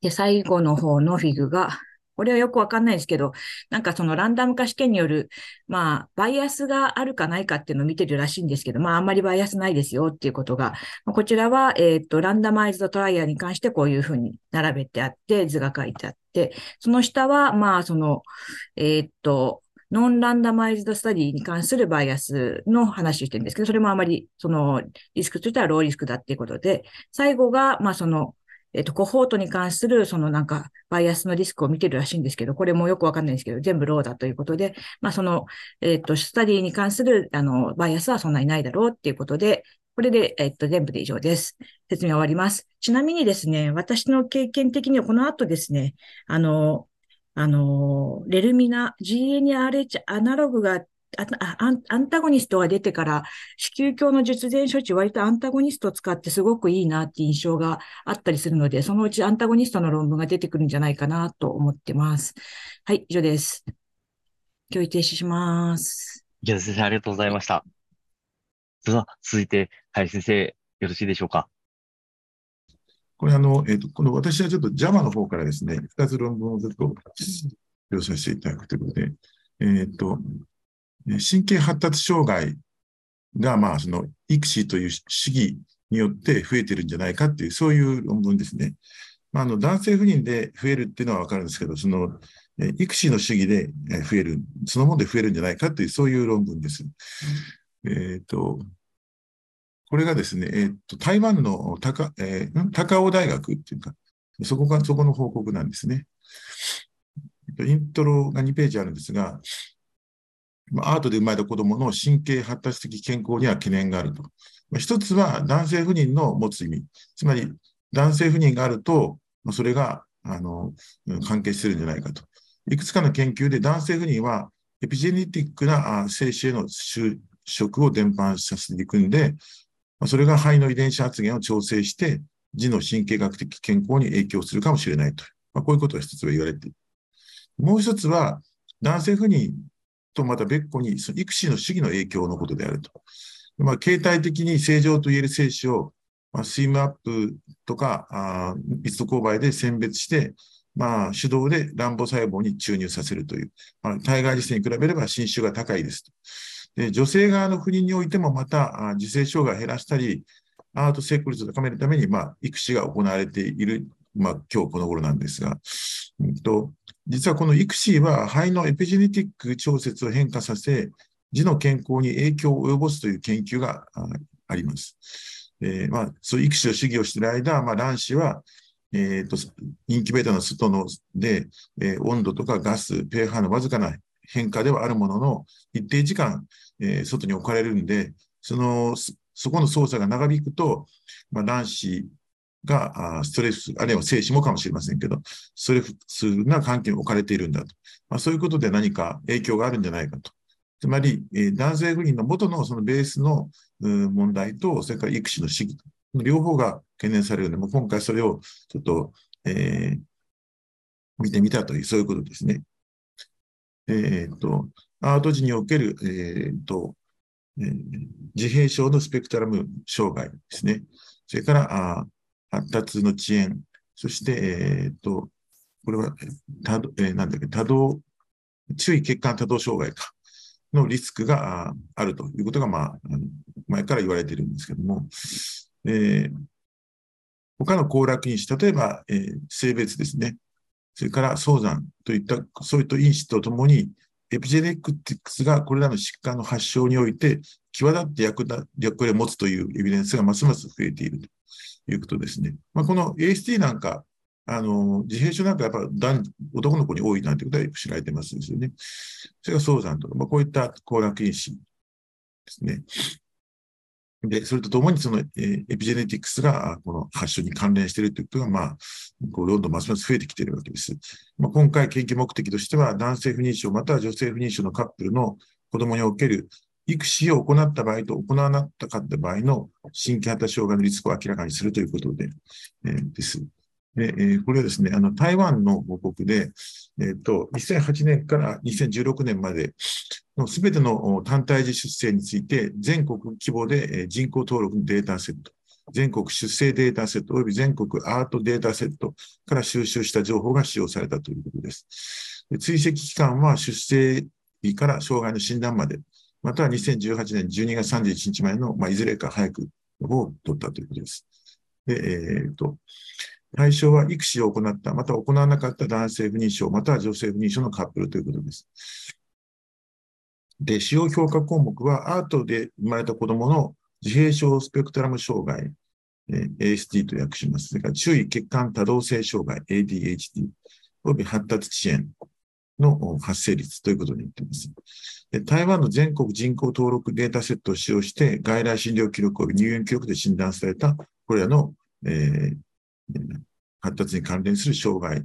で、最後の方のフィグが、これはよくわかんないですけど、なんかそのランダム化試験による、まあ、バイアスがあるかないかっていうのを見てるらしいんですけど、まあ、あんまりバイアスないですよっていうことが、こちらは、えっ、と、 randomized trial に関してこういうふうに並べてあって、図が書いてあって、その下は、まあ、その、えっ、と、 non-randomized study に関するバイアスの話をしてるんですけど、それもあまり、その、リスクとしては low risk だっていうことで、最後が、まあ、その、えっ、と、コホートに関する、そのなんか、バイアスのリスクを見てるらしいんですけど、これもよくわかんないんですけど、全部 low だということで、まあ、その、えっ、と、 study に関する、あの、バイアスはそんなにないだろうっていうことで、これで、えっと、全部で以上です。説明終わります。ちなみにですね、私の経験的にはこの後ですね、あの、あの、レルミナ、GNRH アナログがアンアンタゴニストが出てから、子宮鏡の術前処置、割とアンタゴニストを使ってすごくいいなって印象があったりするので、そのうちアンタゴニストの論文が出てくるんじゃないかなと思ってます。はい、以上です。教育停止します。池田先生、ありがとうございました。では、続いて、林先生、よろしいでしょうか？これ、あの、えっ、ー、と、この私はちょっと JAMA の方からですね、二つ論文をずっと表させていただくということで、えっ、ー、と、神経発達障害が、まあ、その、育児という主義によって増えてるんじゃないかっていう、そういう論文ですね。まあ、あの、男性不妊で増えるっていうのはわかるんですけど、その、育児の主義で増える、そのもので増えるんじゃないかっていう、そういう論文です。うん、えっ、ー、と、これがですね、えっ、ー、と、台湾の高、えー、高尾大学っていうか、そこが、そこの報告なんですね。イントロが2ページあるんですが、アートで生まれた子供の神経発達的健康には懸念があると。一つは男性不妊の持つ意味。つまり、男性不妊があると、それが、あの、関係してるんじゃないかと。いくつかの研究で男性不妊は、エピジェネティックな精子への就職を伝播させていくんで、それが肺の遺伝子発現を調整して、児の神経学的健康に影響するかもしれないと。まあ、こういうことが一つは言われている。もう一つは、男性不妊とまた別個に、その育児の主義の影響のことであると。まあ、形態的に正常と言える精子を、まあ、スイムアップとか、あ密度勾配で選別して、まあ、手動で卵母細胞に注入させるという、まあ、体外受精に比べれば侵襲が高いですと。で女性側の不妊においてもまた、受精障害を減らしたり、アート成功率を高めるために、まあ、育児が行われているまあ、今日この頃なんですが、うんと、実はこのイクシーは肺のエピジェネティック調節を変化させ、児の健康に影響を及ぼすという研究があります。えー、まあ、そういう育児を主義をしている間、まあ、卵子は、えっ、ー、と、インキュベーターの外ので、えー、温度とかガス、pH のわずかな変化ではあるものの、一定時間、えー、外に置かれるんで、その、そこの操作が長引くと、まあ、卵子がストレス、あるいは精子もかもしれませんけど、ストレスな環境に置かれているんだと。まあ、そういうことで何か影響があるんじゃないかと。つまり、え、男性不妊の元のそのベースの問題と、それから育児の主義、両方が懸念されるので、今回それをちょっと、えー、見てみたという、そういうことですね。えっ、と、アート時における、えっ、と、えー、自閉症のスペクトラム障害ですね。それから、あ発達の遅延、そして、えっ、と、これは、多動、えー、なんだっけ、多動、注意血管多動障害か。のリスクがあるということが、まあ、前から言われているんですけども、えー、他の行楽因子、例えば、えー、性別ですね、それから早産といった、そういった因子とともに、エピジェネクティクスがこれらの疾患の発症において、際立って役役割を持つというエビデンスがますます増えているということですね。まあ、この AST なんか、あの、自閉症なんかやっぱ男男の子に多いなんてことはよく知られてますですよね。それが早産とか、まあ、こういった高楽因子ですね。で、それとともにその、えー、エピジェネティクスがこの発症に関連しているということが、まあ、こうどんどんますます増えてきているわけです。まあ、今回研究目的としては、男性不妊症または女性不妊症のカップルの子供における育児を行った場合と行わなかった場合の新規発達障害のリスクを明らかにするということで、えー、です。えー、これはですね、あの、台湾の報告で、え、ー、と、2008年から2016年までのすべての単体児出生について、全国規模で人口登録のデータセット、全国出生データセット及び全国アートデータセットから収集した情報が使用されたということです。で追跡期間は出生日から障害の診断まで、または2018年12月31日前の、まあ、いずれか早くの方を取ったということです。で、えっ、と、対象は育児を行った、また行わなかった男性不妊症、または女性不妊症のカップルということです。で、使用評価項目は、アートで生まれた子供の自閉症スペクトラム障害、ASD と訳します。それから注意血管多動性障害、ADHD、および発達遅延の発生率ということになっています。で台湾の全国人口登録データセットを使用して、外来診療記録及び入院記録で診断された、これらの、えー、発達に関連する障害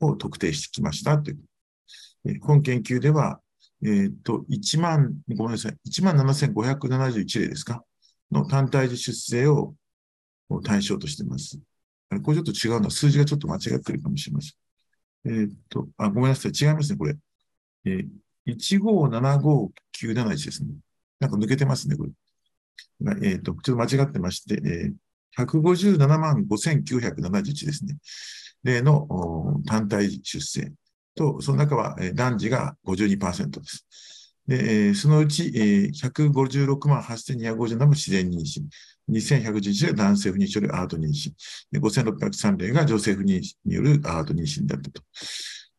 を特定してきましたという。本研究では、えっ、ー、と、1万、ごめんなさい、1万7571例ですかの単体児出生を対象としています。これちょっと違うのは、数字がちょっと間違ってるかもしれません。えっ、ー、と、あ、ごめんなさい、違いますね、これ。えー、1575971ですね。なんか抜けてますね、これ。えっ、ー、と、ちょっと間違ってまして、えー、157万5971ですね。例の単体出生と、その中は男児が52%です。で、そのうち156万8257も自然妊娠、2111例男性不妊症によるアート妊娠、5603例が女性不妊によるアート妊娠だったと。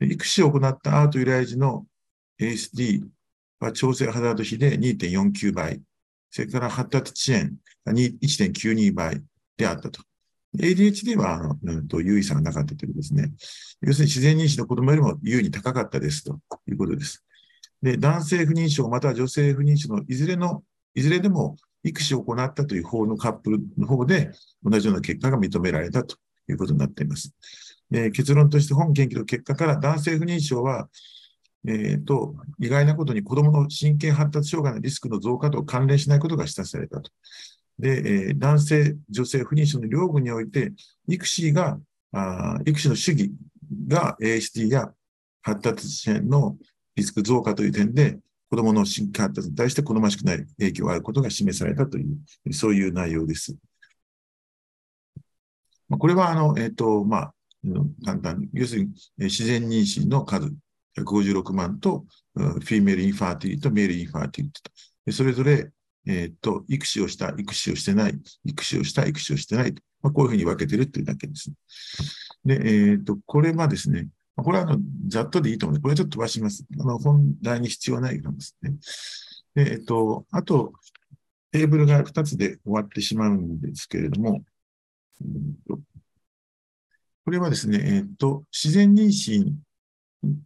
育児を行ったアート由来時の ASD は調整ハザード比で2.49倍、それから発達遅延が1.92倍、であったと。ADHD は、うんと、優位さがなかったということですね。要するに自然妊娠の子供よりも優位に高かったですということです。で、男性不妊症または女性不妊症のいずれの、いずれでも育児を行ったという方のカップルの方で同じような結果が認められたということになっています。で結論として本研究の結果から男性不妊症は、えーと、意外なことに子供の神経発達障害のリスクの増加と関連しないことが示唆されたと。で、えー、男性、女性、不妊症の両群において、育児が、あ育児の主義が AST や発達支援のリスク増加という点で、子供の神経発達に対して好ましくない影響があることが示されたという、そういう内容です。これは、あの、えっ、ー、と、まあ、簡単に、要するに自然妊娠の数、156万と、 female infertility と male infertility と、それぞれえっ、ー、と、育児をした、育児をしてない、育児をした、育児をしてないとまあ、こういうふうに分けてるっていうだけです。で、えっ、と、これはですね、これはあの、ざっとでいいと思うので、これちょっと飛ばします。あの、本題に必要ないなんですね。で、えっ、と、あと、テーブルが2つで終わってしまうんですけれども、これはですね、えっ、と、自然妊娠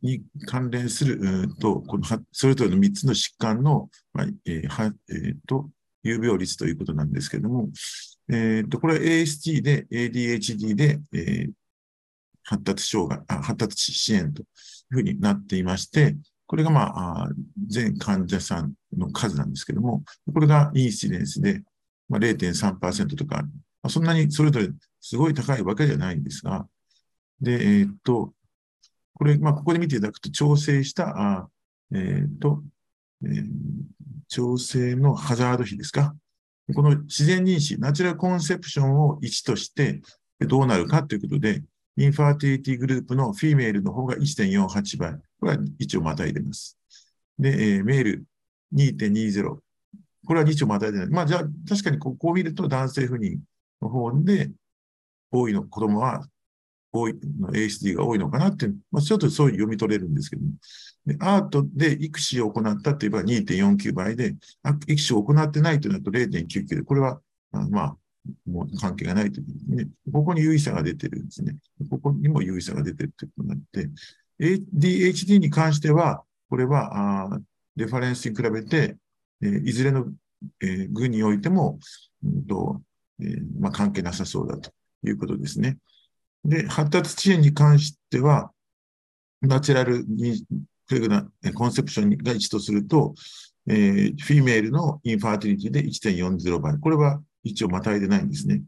に関連する、と、このそれぞれの3つの疾患の、まあえーはえー、と有病率ということなんですけれども、えー、とこれは AST で ADHD で、えー、発達障害あ、発達支援というふうになっていまして、これがまあ、全患者さんの数なんですけれども、これがインシデンスで、まあ、0.3%とか、まあ、そんなにそれぞれすごい高いわけじゃないんですが、で、えー、と、これ、まあ、ここで見ていただくと、調整した、あえー、っと、えー、調整のハザード比ですか。この自然妊娠、 natural conception を1としてどうなるかということで、 infertility group の female の方が1.48倍。これは1をまたいでます。で、えー、 male 2.20。これは2をまたいでない。まあ、じゃあ、確かにここを見ると男性不妊の方で、多いの、子供は多いの ASD が多いのかなっていう、まあ、ちょっとそういう読み取れるんですけども。で、アートで育児を行ったって言えば2.49倍で、育児を行ってないというのと0.99で、これは、あまあ、もう関係がないということですね。ここに有意差が出てるんですね。ここにも有意差が出てるということになって、ADHD に関しては、これは、あレファレンスに比べて、えー、いずれの、えー、群においても、うんとえーまあ、関係なさそうだということですね。で、発達支援に関しては、ナチュラルに、プレグナ、コンセプションが1とすると、えー、フィメールのインファーティリティで1.40倍。これは1をまたいでないんですね。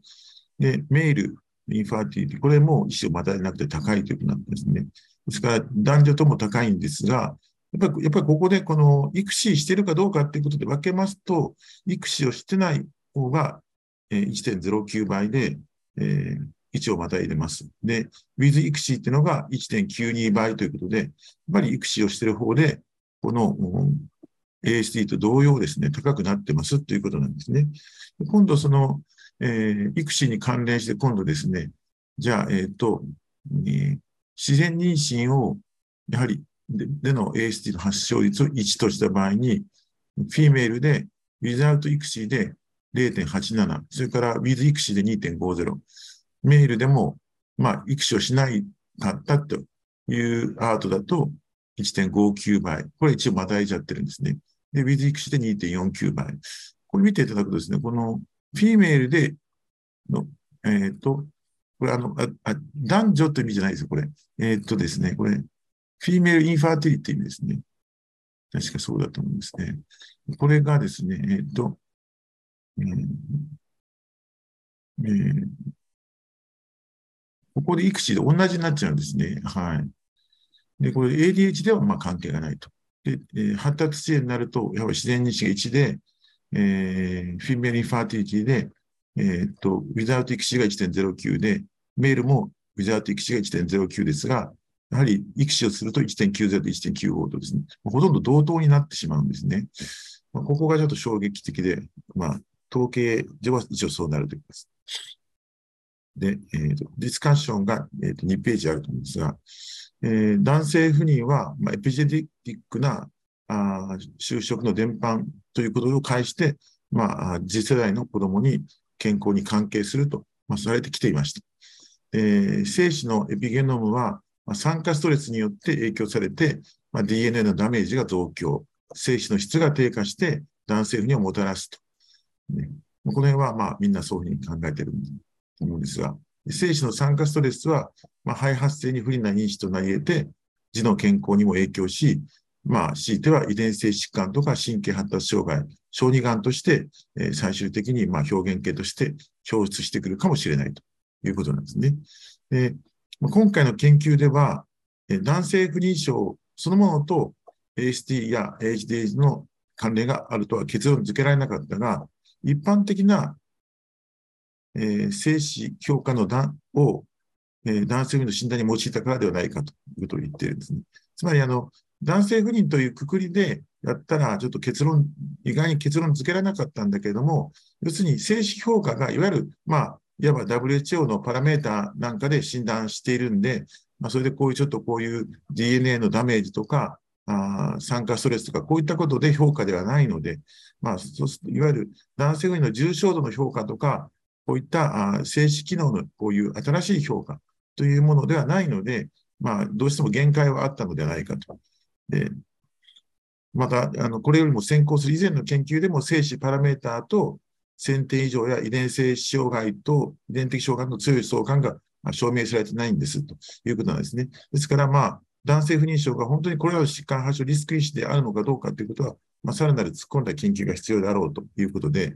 で、メール、インファーティリティ、これも1をまたいでなくて高いということなんですね。ですから、男女とも高いんですが、やっぱり、やっぱりここでこの育児してるかどうかっていうことで分けますと、育児をしてない方が1.09倍で、えー、1をまた入れます。で、with 育児っていうのが1.92倍ということで、やっぱり育児をしている方で、この AST と同様ですね、高くなってますということなんですね。今度その、えー、育児に関連して今度ですね、じゃあ、えっ、ー、と、えー、自然妊娠を、やはりで、での AST の発症率を1とした場合に、フィメールで、ウィザート育児で0.87、それからウィズ育児で2.50、メールでも、まあ、育児をしないかったというアートだと1.59倍。これ一応またいちゃってるんですね。で、ウィズ育児で2.49倍。これ見ていただくとですね、このフィーメールでの、えっ、ー、と、これあのああ、男女という意味じゃないですよ、これ。えっ、ー、とですね、これ、フィーメールインファーティリティですね。確かそうだと思うんですね。これがですね、えっ、ー、と、えーえー、ここで育児で同じになっちゃうんですね。はい。で、これ ADH ではま関係がないと。で、えー、発達支援になると、やはり自然認識が1で、えー、フィンメルインファーティリティで、えー、っと、ウィザート育児が1.09で、 male も without ICSI が1.09ですが、やはり ICSI をすると1.90と1.95とですね、ほとんど同等になってしまうんですね。まあ、ここがちょっと衝撃的で、まあ、統計上は一応そうなるということです。で、えーと、ディスカッションが、えーと、2ページあると思うんですが、えー、男性不妊は、まあ、エピジェネティックなあ就職の伝播ということを介して、まあ、次世代の子供に健康に関係すると、まあ、されてきていました。えー、精子のエピゲノムは、まあ、酸化ストレスによって影響されて、まあ、DNA のダメージが増強、精子の質が低下して男性不妊をもたらすと。ね、この辺はまあみんなそういうふうに考えていると思うんですが、精子の酸化ストレスは、まあ、肺発生に不利な因子となり得て、児の健康にも影響し、まあ、強いては遺伝性疾患とか神経発達障害、小児がんとして、えー、最終的にまあ表現系として表出してくるかもしれないということなんですね。で今回の研究ではえ、男性不妊症そのものと AST や HDH の関連があるとは結論付けられなかったが、一般的な、えー、精子評価の段を、えー、男性不妊の診断に用いたからではないかということを言っているんですね。つまり、あの、男性不妊というくくりでやったら、ちょっと結論、意外に結論付けられなかったんだけれども、要するに精子評価が、いわゆる、まあ、いわば WHO のパラメーターなんかで診断しているんで、まあ、それでこういうちょっとこういう DNA のダメージとか、あ酸化ストレスとか、こういったことで評価ではないので、まあ、そうすいわゆる男性不妊の重症度の評価とか、こういったあ精子機能のこういう新しい評価というものではないので、まあ、どうしても限界はあったのではないかと。でまた、あのこれよりも先行する以前の研究でも精子パラメーターと1000点以上や遺伝性障害と遺伝的障害の強い相関が証明されてないんですということなんですね。ですから、まあ、男性不妊症が本当にこれらの疾患発症リスク因子であるのかどうかということは、まあ、さらなる突っ込んだ研究が必要であろうということで、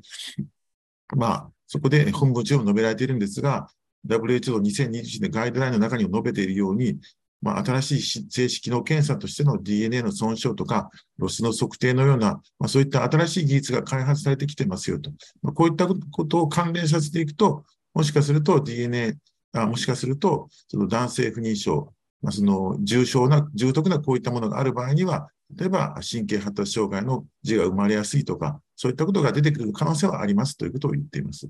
まあ、そこで本文中も述べられているんですが、WHO 2021年ガイドラインの中にも述べているように、まあ、新しい正式機能検査としての DNA の損傷とか、ロスの測定のような、まあ、そういった新しい技術が開発されてきてますよと。まあ、こういったことを関連させていくと、もしかすると DNA、あもしかすると、男性不妊症、まあ、その重症な、重篤なこういったものがある場合には、例えば神経発達障害の児が生まれやすいとか、そういったことが出てくる可能性はありますということを言っています。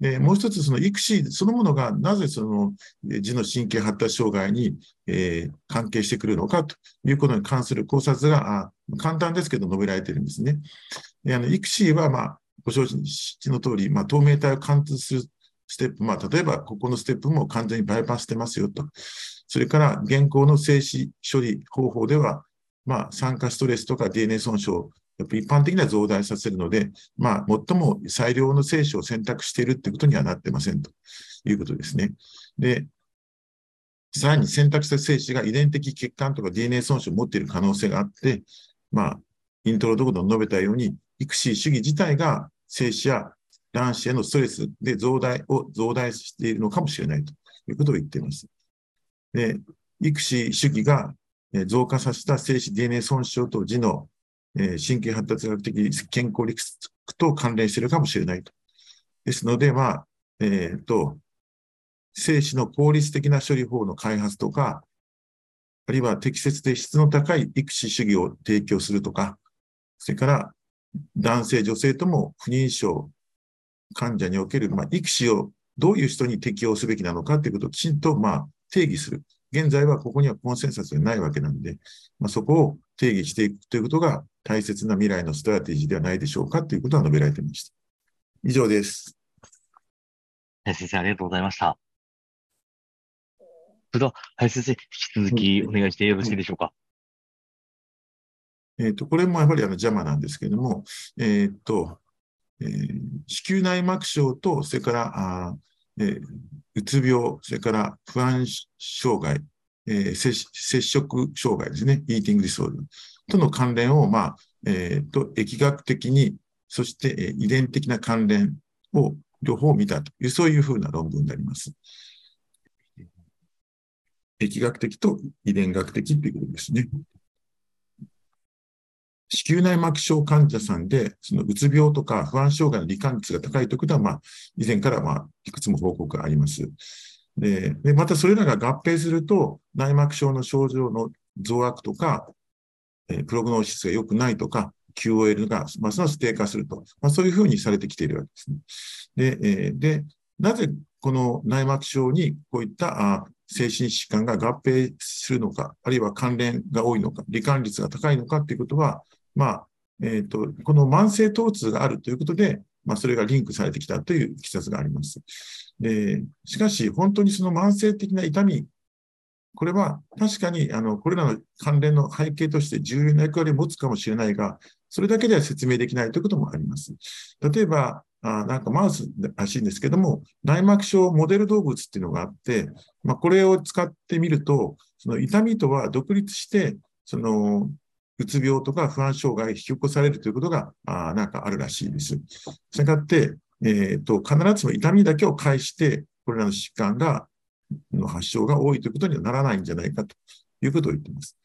でもう一つ、その育児そのものがなぜその児の神経発達障害に、えー、関係してくるのかということに関する考察が簡単ですけど述べられているんですね。であの育児は、まあ、ご承知の通り、まあ、透明体を貫通するステップ、まあ、例えばここのステップも完全にバイパスしてますよと。それから現行の静止処理方法では、まあ、酸化ストレスとか DNA 損傷やっぱ一般的には増大させるので、まあ、最も最良の精子を選択しているということにはなってませんということですね。で、さらに選択した精子が遺伝的血管とか DNA 損傷を持っている可能性があって、まあ、イントロどころ述べたように、育児主義自体が精子や卵子へのストレスで増大を増大しているのかもしれないということを言っています。で、育児主義が増加させた精子 DNA 損傷と児のえ神経発達学的健康リスクと関連しているかもしれないと。ですので、まあ、えっ、ー、と、精子の効率的な処理法の開発とか、あるいは適切で質の高い育児主義を提供するとか、それから男性、女性とも不妊症患者における、まあ、育児をどういう人に適用すべきなのかということをきちんと、まあ、定義する。現在はここにはコンセンサスがないわけなので、まあ、そこを定義していくということが大切な未来のストラテジーではないでしょうかということが述べられていました。以上です。林先生、ありがとうございました。それでは、林先生、引き続きお願いしてよろしいでしょうか？えっ、ー、と、これもやはりあの邪魔なんですけれども、えっ、ー、と、えー、子宮内膜症と、それから、あえー、うつ病、それから不安障害、えー、接触障害ですね、イーティングディソーダとの関連を、まあ、えっ、ー、と、疫学的に、そして、えー、遺伝的な関連を両方見たという、そういうふうな論文になります。疫学的と遺伝学的ということですね。子宮内膜症患者さんで、そのうつ病とか不安障害の罹患率が高いということは、まあ、以前からまあいくつも報告があります。ででまたそれらが合併すると、内膜症の症状の増悪とか、えプログノーシスが良くないとか、QOL がますます低下すると、まあ、そういうふうにされてきているわけですね。で、えー、でなぜこの内膜症にこういったあ精神疾患が合併するのか、あるいは関連が多いのか、罹患率が高いのかということは、まあ、えっ、ー、と、この慢性疼痛があるということで、まあ、それがリンクされてきたという記述があります。でしかし、本当にその慢性的な痛み、これは確かにあのこれらの関連の背景として重要な役割を持つかもしれないが、それだけでは説明できないということもあります。例えば、あなんかマウスらしいんですけども、内膜症モデル動物っていうのがあって、まあ、これを使ってみると、その痛みとは独立して、そのうつ病とか不安障害引き起こされるということが、あなんかあるらしいです。したがって、えーと、必ずしも痛みだけを介して、これらの疾患が、の発症が多いということにはならないんじゃないかということを言っています。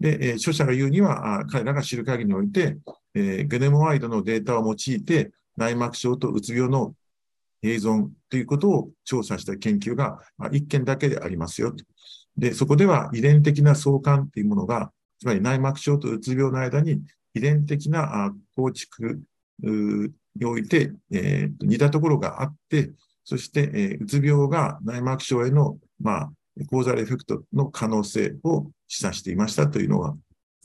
で、えー、著者が言うには、あ彼らが知る限りにおいて、えー、ゲネモワイドのデータを用いて、内膜症とうつ病の併存ということを調査した研究が、1件だけでありますよと。で、そこでは遺伝的な相関というものがつまり内膜症とうつ病の間に遺伝的な構築において、えー、似たところがあって、そして、えー、うつ病が内膜症への、まあ、コーザルエフェクトの可能性を示唆していましたというのが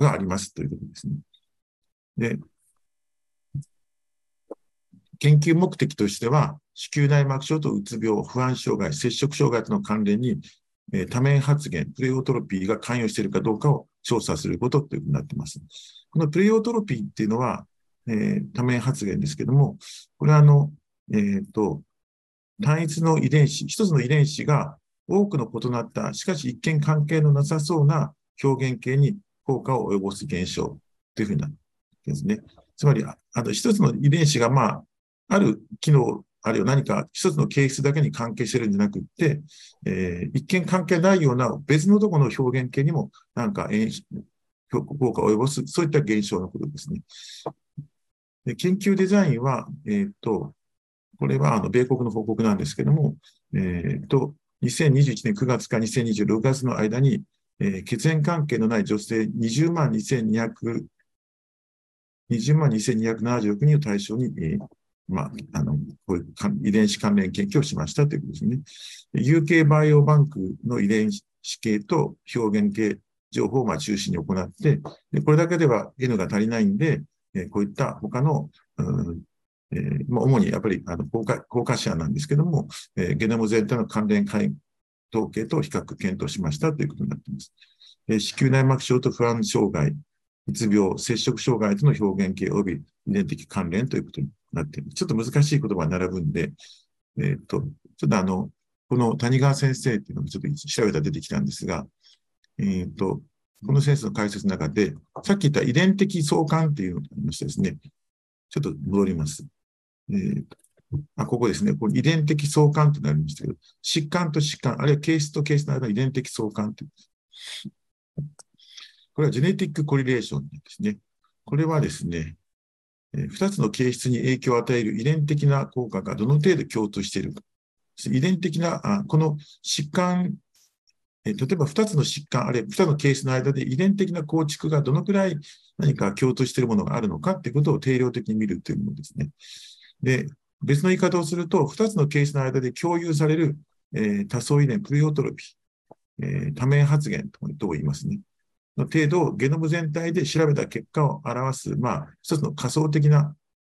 がありますということですね。で、研究目的としては、子宮内膜症とうつ病、不安障害、摂食障害との関連に、え、多面発現、プレオトロピーが関与しているかどうかを調査することというふうになっています。このプレオトロピーっていうのは、え、多面発現ですけども、これはあの、えっ、と、単一の遺伝子、一つの遺伝子が多くの異なった、しかし一見関係のなさそうな表現形に効果を及ぼす現象というふうになってですね。つまり、あと一つの遺伝子が、まあ、ある機能、あるいは何か一つの形質だけに関係してるんじゃなくって、えー、一見関係ないような別のところの表現形にもなんか効果を及ぼす、そういった現象のことですね。で研究デザインは、えっ、と、これはあの米国の報告なんですけども、えっ、ー、と、2021年9月か2026月の間に、えー、血縁関係のない女性20万2200、20万2276人を対象に、えー、まあ、あの、こういう遺伝子関連研究をしましたということですね。UK バイオバンクの遺伝子系と表現系情報をまあ中心に行って、でこれだけでは N が足りないんで、えー、こういった他の、うんえーまあ、主にやっぱりあの効果効果者なんですけども、えー、ゲノム全体の関連統計と比較検討しましたということになっています。えー、子宮内膜症と不安障害、うつ病、摂食障害との表現系及び遺伝的関連ということになっています。ちょっと難しい言葉が並ぶんで、えっ、と、ちょっとあの、この谷川先生っていうのもちょっと調べたら出てきたんですが、えっ、と、この先生の解説の中で、さっき言った遺伝的相関っていうのがありましてですね、ちょっと戻ります。えー、あここですね、これ遺伝的相関となりましたけど、疾患と疾患、あるいはケースとケースの間の遺伝的相関という。これはジェネティックコリレーションですね。これはですね、え、2つの形質に影響を与える遺伝的な効果がどの程度共通しているか。遺伝的な、あこの疾患え例えば2つの疾患、あるいは2つのケースの間で遺伝的な構築がどのくらい何か共通しているものがあるのかということを定量的に見るというものですね。で、別の言い方をすると、2つのケースの間で共有される、えー、多層遺伝、プリオトロピー、えー、多面発現とも言いますね。の程度をゲノム全体で調べた結果を表す、まあ、一つの仮想的な、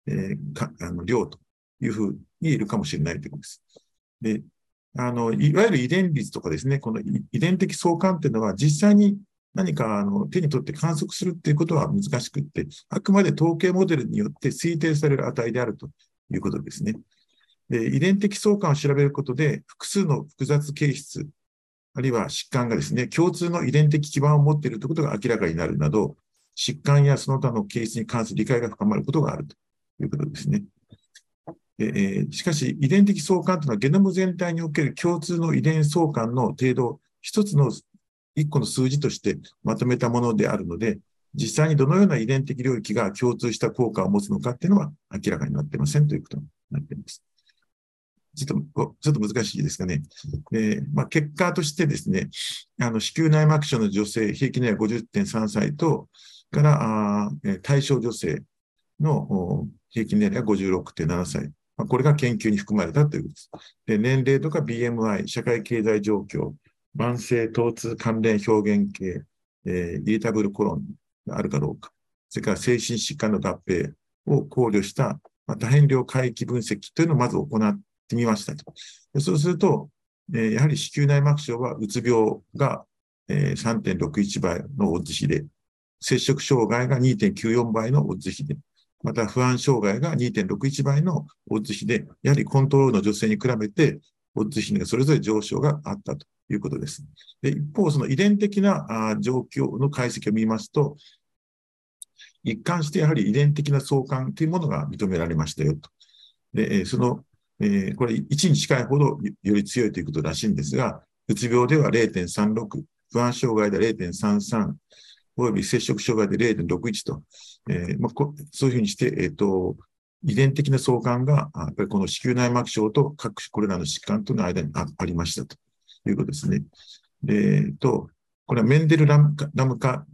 えー、かあの量というふうに言えるかもしれないということです。で、あの、いわゆる遺伝率とかですね、この遺伝的相関っていうのは実際に何かあの手に取って観測するっていうことは難しくって、あくまで統計モデルによって推定される値であるということですね。で遺伝的相関を調べることで、複数の複雑形質、あるいは疾患がですね、共通の遺伝的基盤を持っているということが明らかになるなど、疾患やその他の形質に関する理解が深まることがあるということですね。えー、しかし、遺伝的相関というのはゲノム全体における共通の遺伝相関の程度、一つの一個の数字としてまとめたものであるので、実際にどのような遺伝的領域が共通した効果を持つのかっていうのは明らかになっていませんということになっています。ちょっと、ちょっと難しいですかね。えー、まあ、結果としてですね、あの、子宮内膜症の女性、平均年齢50.3歳と、からあ対象女性の平均年齢は56.7歳。まあ、これが研究に含まれたということです。で年齢とか BMI、社会経済状況、慢性疼痛関連表現系、えー、イリタブルコロンがあるかどうか、それから精神疾患の合併を考慮した、まあ、多変量回帰分析というのをまず行っててみましたと。そうすると、えー、やはり子宮内膜症はうつ病が、えー、3.61倍のオッズ比で、摂食障害が2.94倍のオッズ比で、また不安障害が2.61倍のオッズ比で、やはりコントロールの女性に比べて、オッズ比がそれぞれ上昇があったということです。で一方、その遺伝的な状況の解析を見ますと、一貫してやはり遺伝的な相関というものが認められましたよと。で、その、えー、これ1に近いほどより強いということらしいんですが、うつ病では0.36、不安障害で0.33、および摂食障害で0.61と、えーまあ、そういうふうにして、え、ー、と、遺伝的な相関が、やっぱりこの子宮内膜症と各種これらの疾患との間にあありましたということですね。えっと、これはメンデルラムラム化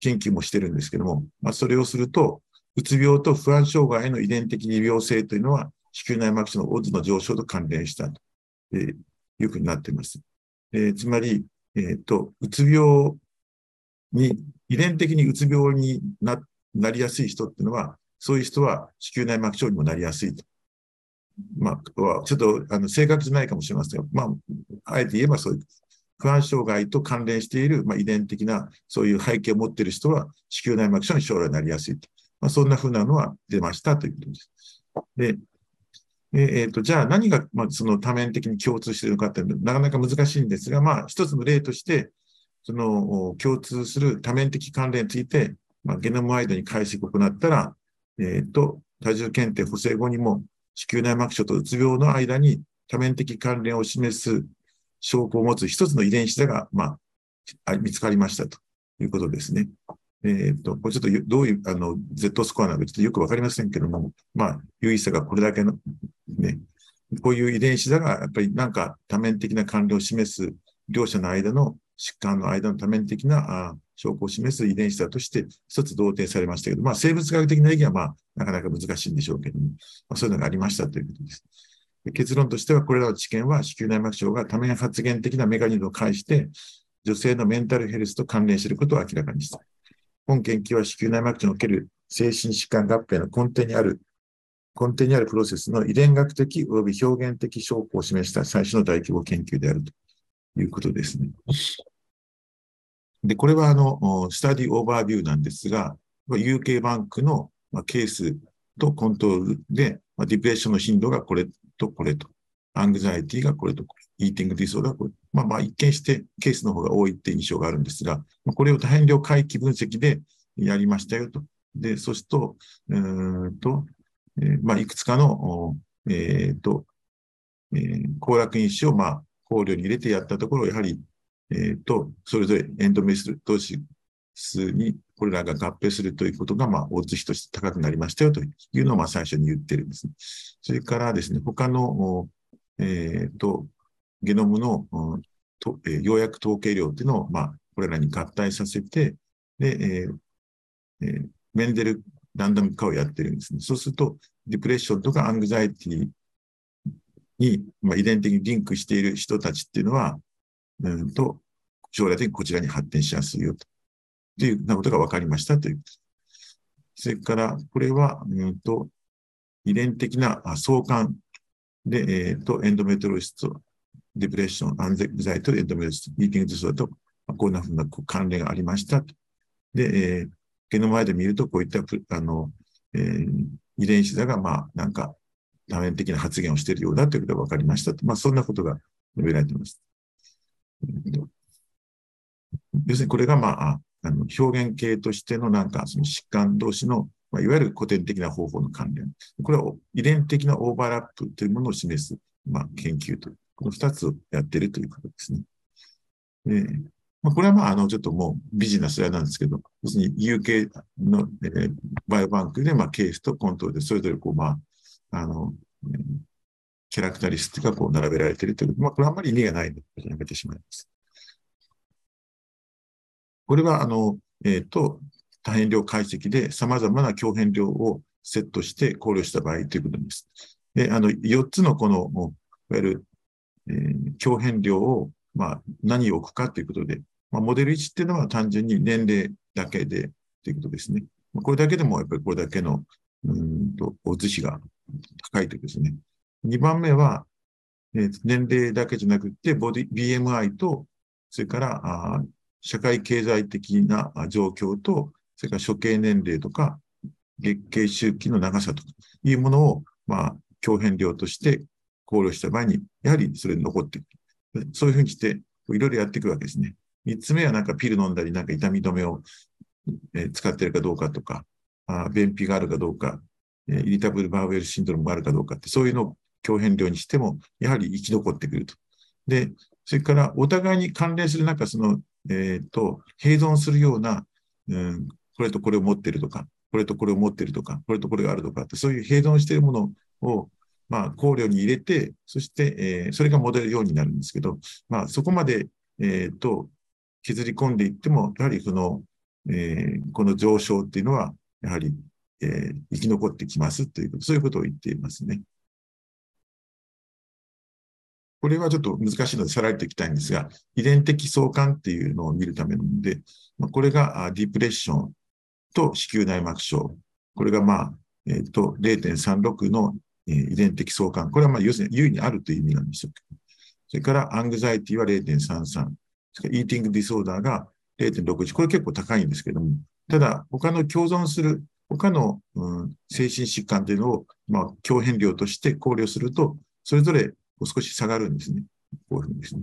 研究もしてるんですけども、まあ、それをすると、うつ病と不安障害への遺伝的二病性というのは、子宮内膜症のオッズの上昇と関連したと、いうふうになっています。えー、つまり、えっ、ー、と、うつ病に、遺伝的にうつ病にななりやすい人っていうのは、そういう人は子宮内膜症にもなりやすいと。まあ、ちょっとあの正確じゃないかもしれませんが、まあ、あえて言えばそういう不安障害と関連している、まあ、遺伝的なそういう背景を持っている人は子宮内膜症に将来なりやすいと。まあ、そんなふうなのは出ましたということです。で、えー、とじゃあ何が、まあ、その多面的に共通しているのかってなかなか難しいんですが、まあ、一つの例として、その共通する多面的関連について、まあ、ゲノムワイドに解析を行ったら、えー、と多重検定補正後にも子宮内膜症とうつ病の間に多面的関連を示す証拠を持つ一つの遺伝子が、まあ、見つかりましたということですね。えっ、と、これちょっとどういう、あの、Z スコアなのかちょっとよくわかりませんけども、まあ、有意差がこれだけの、ね、こういう遺伝子だが、やっぱりなんか多面的な関連を示す、両者の間の疾患の間の多面的なあ証拠を示す遺伝子だとして、一つ同定されましたけど、まあ、生物学的な意義は、まあ、なかなか難しいんでしょうけども、まあ、そういうのがありましたということです。結論としては、これらの知見は子宮内膜症が多面発現的なメカニズムを介して、女性のメンタルヘルスと関連していることを明らかにした。本研究は子宮内膜症における精神疾患合併の根底にある、根底にあるプロセスの遺伝学的及び表現的証拠を示した最初の大規模研究であるということですね。で、これはあの、スタディオーバービューなんですが、UK バンクのケースとコントロールで、ディプレッションの頻度がこれとこれと、アングザイティがこれとこれ、イーティングディソーダーこれ。まあまあ一見してケースの方が多いって印象があるんですが、これを多変量回帰分析でやりましたよと。で、そうすると、うんと、えー、まあいくつかの、えっ、ー、と、えー、行楽因子をまあ考慮に入れてやったところ、やはり、えっ、ー、と、それぞれエンドメス同士数にこれらが合併するということが、まあ、オッズ比として高くなりましたよというのを、まあ、最初に言ってるんですね。それからですね、他の、え、ー、と、ゲノムの、とえー、要約統計量っていうのを、まあ、これらに合体させて、で、えーえー、メンデルランダム化をやってるんですね。そうすると、 depression とか anxiety に、まあ、遺伝的にリンクしている人たちっていうのは、うんと、将来的にこちらに発展しやすいよと。というようなことが分かりましたという。それから、これは、うんと、遺伝的な相関で、えっ、ー、と、 endometriosis と、depression、anxiety と、endometriosis、eating disorder と、こんなふうな関連がありました。で、えー、毛の前で見ると、こういった、あの、えー、遺伝子座が、まあ、なんか、多面的な発言をしているようだということが分かりましたと。まあ、そんなことが述べられています。要するに、これが、まあ、あの表現系としてのなんかその疾患同士の、まあ、いわゆる古典的な方法の関連。これは遺伝的なオーバーラップというものを示す、まあ、研究と、この二つをやってるということですね。でまあ、これはまあ、あの、ちょっともうビジネスなんですけど、要するに UK の、えー、バイオバンクで、まあ、ケースとコントロールで、それぞれこう、まあ、あの、キャラクタリスティがこう並べられてるという、まあ、これはあんまり意味がないので、やめてしまいます。これは、あの、えっ、ー、と、多変量解析で様々な強変量をセットして考慮した場合ということです。で、あの、4つのこの、いわゆる、えー、強変量を、まあ、何を置くかということで、まあ、モデル1っていうのは単純に年齢だけでということですね。これだけでもやっぱりこれだけの、うんと、お寿司が高いというですね。2番目は、えー、年齢だけじゃなくて、ボディ、BMI と、それから、あ社会経済的な状況と、それから処刑年齢とか、月経周期の長さというものを、まあ、強変量として考慮した場合に、やはりそれに残っていく。そういうふうにして、いろいろやっていくわけですね。三つ目はなんかピル飲んだり、なんか痛み止めを、え使ってるかどうかとか、あ便秘があるかどうか、えイリタブルバーウェルシンドロームがあるかどうかって、そういうのを強変量にしても、やはり生き残ってくると。で、それからお互いに関連するなんかそのえっ、ー、と、併存するような、うん、これとこれを持ってるとか、これとこれを持ってるとか、これとこれがあるとかって、そういう併存しているものを、まあ、考慮に入れて、そして、えー、それがモデルようになるんですけど、まあ、そこまで、えっ、ー、と、削り込んでいっても、やはりその、えー、この上昇っていうのは、やはり、えー、生き残ってきますということ、そういうことを言っていますね。これはちょっと難しいのでさらりといきたいんですが、遺伝的相関っていうのを見るためなので、まあ、これがディプレッションと子宮内膜症。これがまあ、えっ、ー、と、0.36の、えー、遺伝的相関。これはまあ、要するに優位にあるという意味なんですよ。それからアングザイティは0.33。それからイーティングディソーダーが0.61。これ結構高いんですけども、ただ、他の共存する、他の、うん、精神疾患というのを、まあ、強変量として考慮すると、それぞれ少し下がるんですね。こういうふうにですね。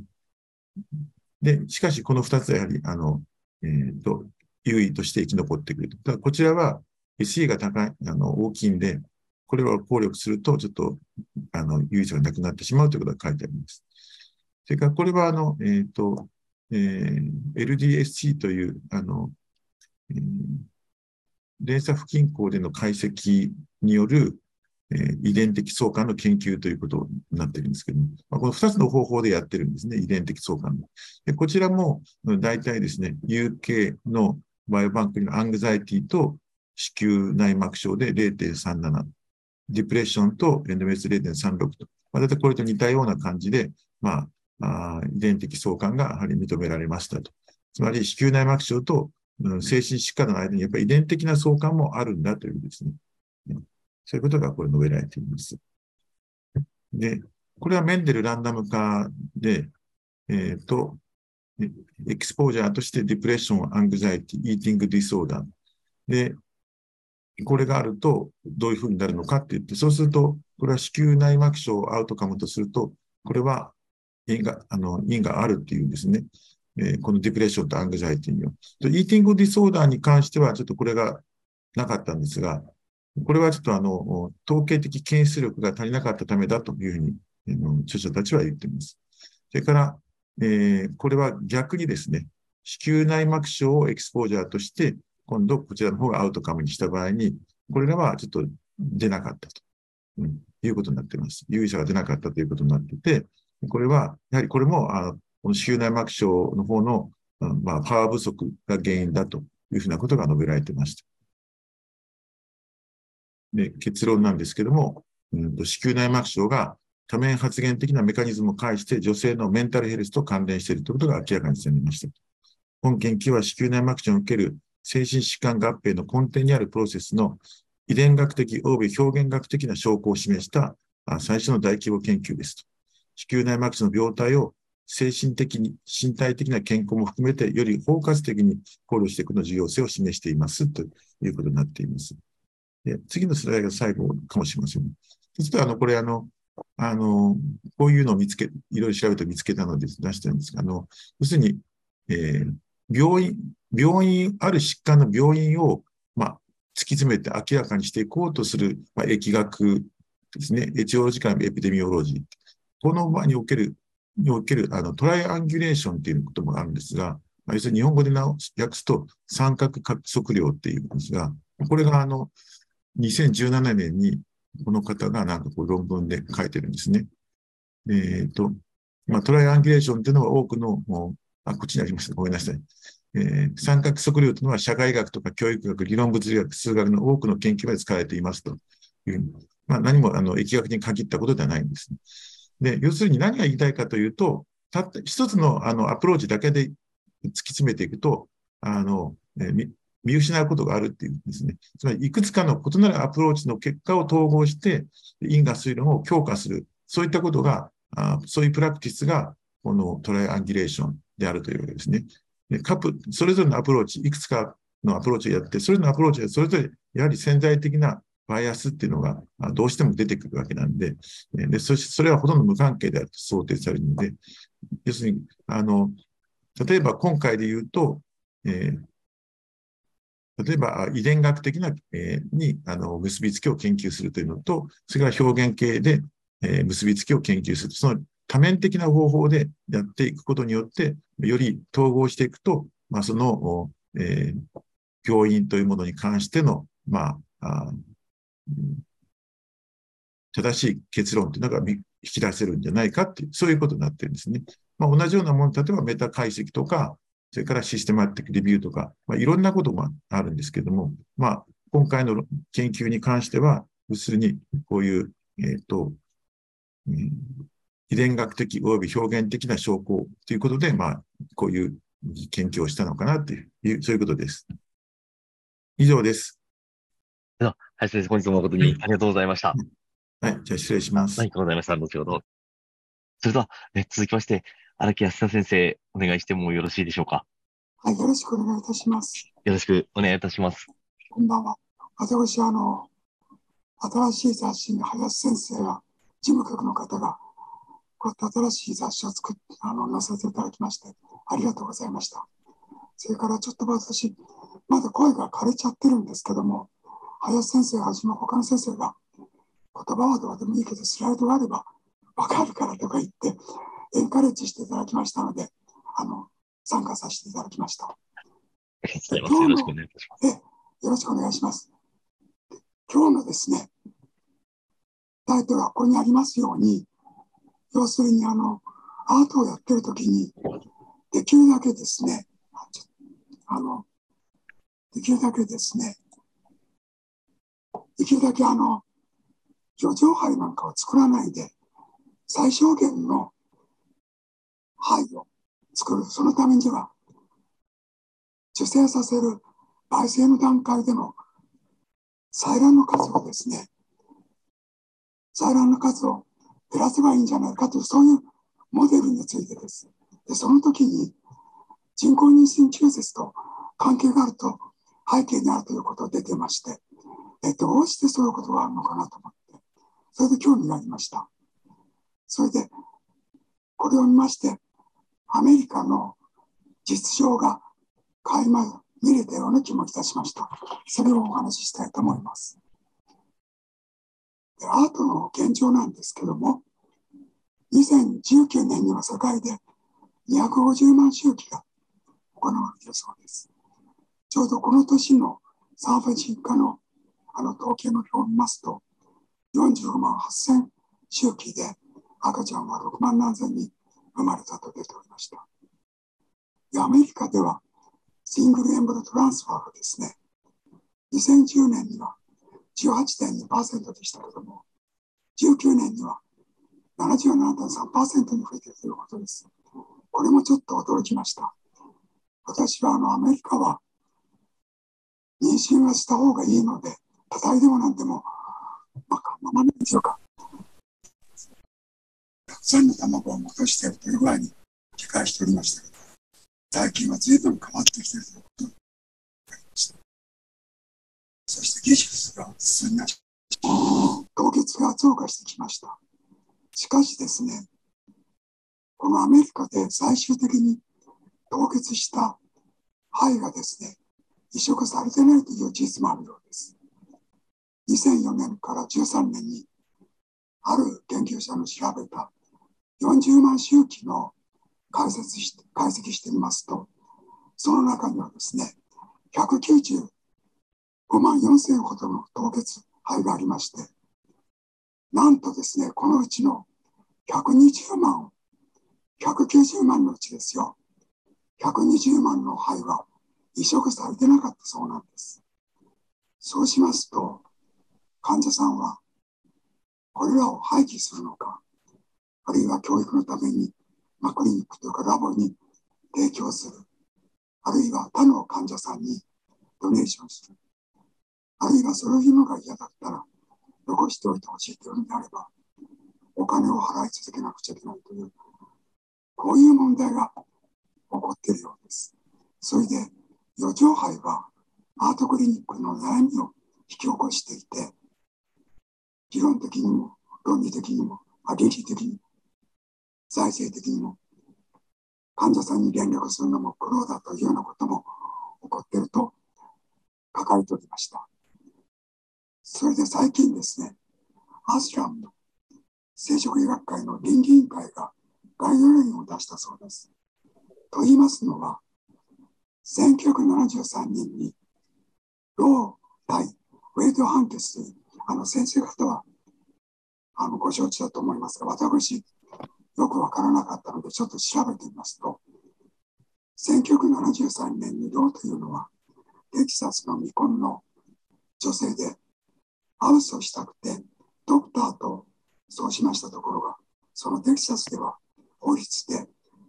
で、しかしこの二つはやはり、あの、えっ、ー、と、優位として生き残ってくると。ただこちらは SE が高い、あの、大きいんで、これを効力すると、ちょっと、あの、優位さがなくなってしまうということが書いてあります。それから、これは、あの、えっ、ー、と、えー、LDSC という、あの、えー、連鎖不均衡での解析による、えー、遺伝的相関の研究ということになっているんですけども、まあ、この2つの方法でやってるんですね、遺伝的相関でこちらも大体ですね、UK のバイオバンクにアングザイティと子宮内膜症で0.37、ディプレッションとエンドメス0.36と、まあ、大体これと似たような感じで、まあ、あ遺伝的相関がやはり認められましたと。つまり子宮内膜症とうん精神疾患の間にやっぱり遺伝的な相関もあるんだというですね。そういうことがこれ述べられています。で、これはメンデルランダム化で、えっ、ー、と、 exposure として depression、anxiety、eating disorder。で、これがあるとどういうふうになるのかって言って、そうすると、これは子宮内膜症アウトカムとすると、これは因が、あの、因があるっていうんですね。えー、このディプレッションとアングザイティには。イーティングディソーダーに関しては、ちょっとこれがなかったんですが、これはちょっとあの、統計的検出力が足りなかったためだというふうに、えー、著者たちは言っています。それから、えー、これは逆にですね、子宮内膜症をエクスポージャーとして、今度こちらの方がアウトカムにした場合に、これらはちょっと出なかったと、うん、いうことになっています。有意差が出なかったということになっていて、これは、やはりこれも、あこの子宮内膜症の方の、まあ、パワー不足が原因だというふうなことが述べられてました。で結論なんですけども、うんと、子宮内膜症が多面発現的なメカニズムを介して女性のメンタルヘルスと関連しているということが明らかにされました。本研究は子宮内膜症における精神疾患合併の根底にあるプロセスの遺伝学的及び表現学的な証拠を示した最初の大規模研究ですと。子宮内膜症の病態を精神的に、身体的な健康も含めて、より包括的に考慮していくの重要性を示していますということになっています。で次のスライドが最後かもしれません。実は、あの、これ、あの、あの、こういうのを見つけ、いろいろ調べて見つけたので出してるんですが、あの、要するに、えー、病院、病院、ある疾患の病院を、まあ、突き詰めて明らかにしていこうとする、まあ、疫学ですね。エチオロジカルエピデミオロジー。この場における、における、あの、トライアンギュレーションっていうこともあるんですが、まあ、要するに日本語で訳すと三角加速量っていうんですが、これがあの、2017年にこの方がなんかこう論文で書いてるんですね。えっ、ー、と、まあ、トライアンギュレーションっていうのは多くの、もうあ、こっちにありました。ごめんなさい。えー、三角測量というのは社会学とか教育学、理論物理学、数学の多くの研究まで使われていますという、まあ、何もあの疫学に限ったことではないんです、ね。で、要するに何が言いたいかというと、たった一つのあのアプローチだけで突き詰めていくと、あの、えー、見失うことがあるっていうんですね。つまり、いくつかの異なるアプローチの結果を統合して、因果推論を強化する。そういったことが、あそういうプラクティスが、この triangulation であるというわけですね。でカップ、それぞれのアプローチ、いくつかのアプローチをやって、それぞれのアプローチはそれぞれ、やはり潜在的なバイアスっていうのがどうしても出てくるわけなんで、でそしてそれはほとんど無関係であると想定されるので、要するに、あの、例えば今回で言うと、えー例えば遺伝学的な、えー、にあの結びつきを研究するというのと、それから表現型で、えー、結びつきを研究する。その多面的な方法でやっていくことによって、より統合していくと、まあ、その、えー、教員というものに関しての、まあ、あ正しい結論というのが引き出せるんじゃないかっていう、そういうことになってるんですね。まあ、同じようなもの、例えばメタ解析とか、それからシステマティックレビューとか、まあ、いろんなことがあるんですけども、まあ、今回の研究に関しては、要するに、こういう、えっ、ー、と、うん、遺伝学的及び表現的な証拠ということで、まあ、こういう研究をしたのかなという、そういうことです。以上です。では、林先生、本日も誠にありがとうございました。はい、じゃあ失礼します。ありがとうございました。後ほど。それでは、え続きまして、荒木康久先生、お願いしてもよろしいでしょうか？はい、よろしくお願いいたします。よろしくお願いいたします。こんばんは。私は、あの、新しい雑誌に林先生が、事務局の方が、こうやって新しい雑誌を作って、あの、載せていただきまして、ありがとうございました。それからちょっと私、まだ声が枯れちゃってるんですけども、林先生はじめ他の先生が、言葉はどうでもいいけど、スライドがあればわかるからとか言って、エンカレッジしていただきましたので、あの、参加させていただきました。よろしくお願いします。え、よろしくお願いします。今日のですね、タイトルはここにありますように、要するにあの、アートをやってるときに、できるだけですね、あちょあの、できるだけですね、できるだけあの、余剰灰なんかを作らないで、最小限の灰を作る。そのためには、受精させる焙煎の段階での採卵の数をですね、採卵の数を減らせばいいんじゃないかという、そういうモデルについてです。で、その時に人工妊娠中絶と関係があると背景にあるということが出てまして、えどうしてそういうことがあるのかなと思って、それで興味がありました。それで、これを見まして、アメリカの実情が垣間見れたような気もいたしました。それをお話ししたいと思います。アートの現状なんですけども、2019年には世界で250万周期が行われているそうです。ちょうどこの年の産婦人科のあの統計の表を見ますと、45万8000周期で赤ちゃんは6万何千人生まれたと出ておりました。でアメリカではシングルエンブロトランスファーがですね、2010年には18.2%でしたけども、19年には77.3%に増えているということです。これもちょっと驚きました。私はあのアメリカは妊娠はした方がいいので、多体でもなんでも、まあ、ままなんでしょうか。たくさんの卵を戻しているという具合に理解しておりましたけど、最近は随分変わってきているということが分かりました。そして技術が進みました。凍結が増加してきました。しかしですね、このアメリカで最終的に凍結した肺がですね、移植されてないという事実もあるようです。2004年から13年に、ある研究者の調べた40万周期の解説し解析してみますと、その中にはですね、195万4千ほどの凍結肺がありまして、なんとですね、このうちの120万、190万のうちですよ、120万の肺は移植されてなかったそうなんです。そうしますと、患者さんはこれらを廃棄するのか、あるいは教育のために、まあ、クリニックというかラボに提供する、あるいは他の患者さんにドネーションする、あるいはそれを言うのが嫌だったら、残しておいてほしいというのであれば、お金を払い続けなくちゃいけないという、こういう問題が起こっているようです。それで、余剰肺はアートクリニックの悩みを引き起こしていて、理論的にも論理的にも、倫理的にも、財政的にも、患者さんに連絡するのも苦労だというようなことも起こっていると書かれておりました。それで最近ですね、アスラムの生殖医学会の倫理委員会がガイドラインを出したそうです。と言いますのは、1973年にロー対ウェイド判決という、あの先生方はあのご承知だと思いますが、私、よくわからなかったので、ちょっと調べてみますと、1973年にローというのは、テキサスの未婚の女性で、ハウスをしたくて、ドクターとそうしましたところが、そのテキサスでは法律で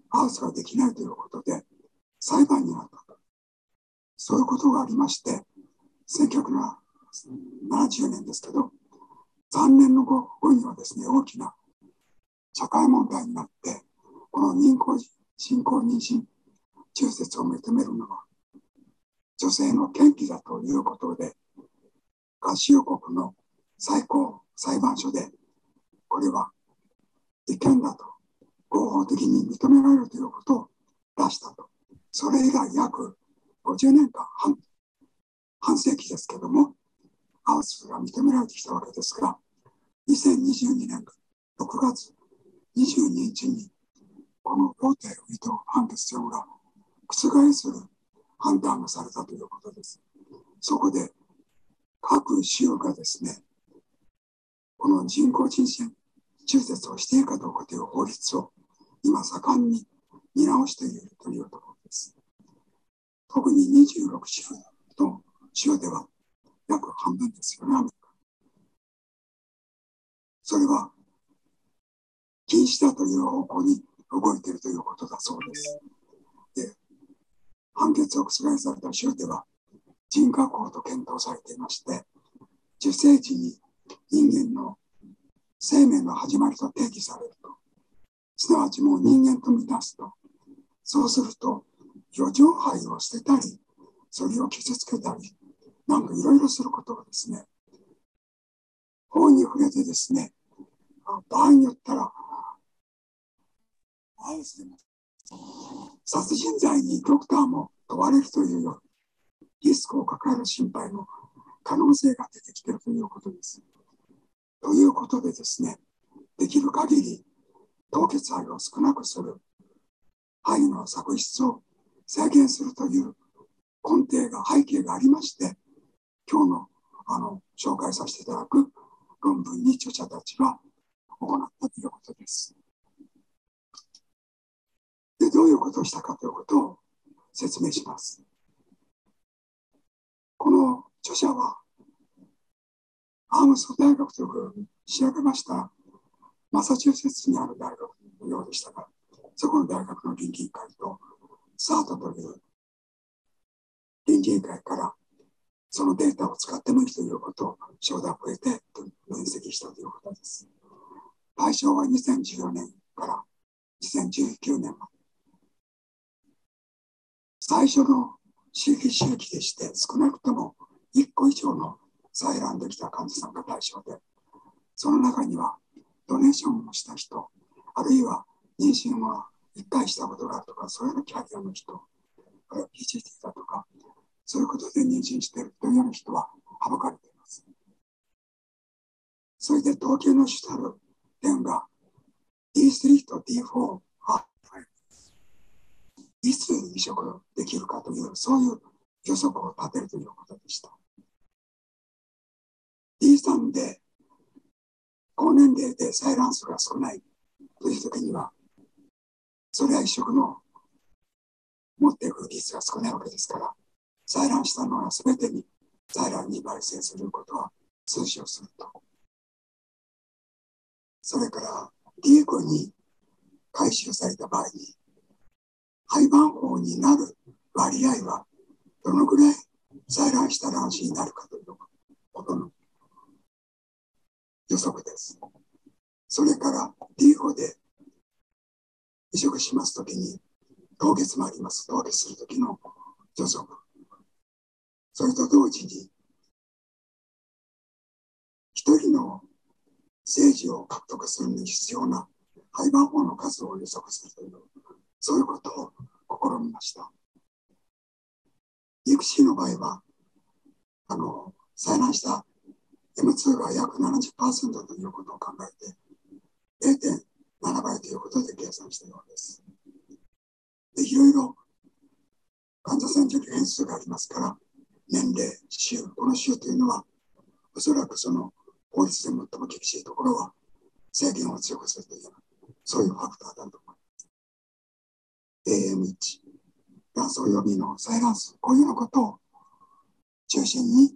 ハウスができないということで裁判になったと。そういうことがありまして、1970年ですけど、3年の後にはですね、大きな社会問題になって、この妊娠、進行妊娠、中絶を認めるのは、女性の権利だということで、合衆国の最高裁判所で、これは違憲だと、合法的に認められるということを出したと。それ以来約50年間半、半世紀ですけども、ハウスが認められてきたわけですが、2022年6月22日に、この法廷ウィト判決書が覆する判断がされたということです。そこで、各州がですね、この人工人身中絶をしていいかどうかという法律を今盛んに見直しているというところです。特に26州の州では約半分ですよね、アメリカ。それは禁止だという方向に動いているということだそうです。で、判決を覆された州では人格法と検討されていまして、受精時に人間の生命の始まりと定義されると、すなわちもう人間とみなすと、そうすると、余剰肺を捨てたり、それを傷つけたり、なんかいろいろすることがですね、法に触れてですね、場合によったら、殺人罪にドクターも問われるというようリスクを抱える心配の可能性が出てきているということです。ということでですね、できる限り凍結肺を少なくする、肺の作出を制限するという根底が、背景がありまして、今日のあの紹介させていただく論文に著者たちは行ったということです。で、どういうことをしたかということを説明します。この著者は、アームス大学という調べました、マサチューセッツにある大学のようでしたが、そこの大学の臨時委員会と、サートという臨時委員会からそのデータを使ってもいいということを承諾を得て分析したということです。対象は2014年から2019年まで。最初の周期周期でして少なくとも1個以上の採卵できた患者さんが対象で、その中にはドネーションをした人、あるいは妊娠は1回したことがあるとか、そういうキャリアの人、PGT だとか、そういうことで妊娠しているというような人は省かれています。それで統計の主たる点が D3 と D4 いつ移植できるかという、そういう予測を立てるということでした。D3 で高年齢で採卵数が少ないという時には、それは移植の持っていく率が少ないわけですから、採卵したのは全てに採卵に焙煎することは通常すると。それから D5 に回収された場合に廃盤法になる割合はどのぐらい採卵した卵子になるかということの予測です。それから D5 で移植しますときに凍結もあります。凍結するときの予測。それと同時に一人の政治を獲得するのに必要な廃盤法の数を予測するというそういうことを試みました。育児の場合は、あの、採卵した M2 が約70%ということを考えて、0.7倍ということで計算したようです。で、いろいろ患者さんに変数がありますから、年齢、週、この週というのは、おそらくその法律で最も厳しいところは制限を強くするという、そういうファクターだと AM1、元素予備の再元数、こういうようなことを中心に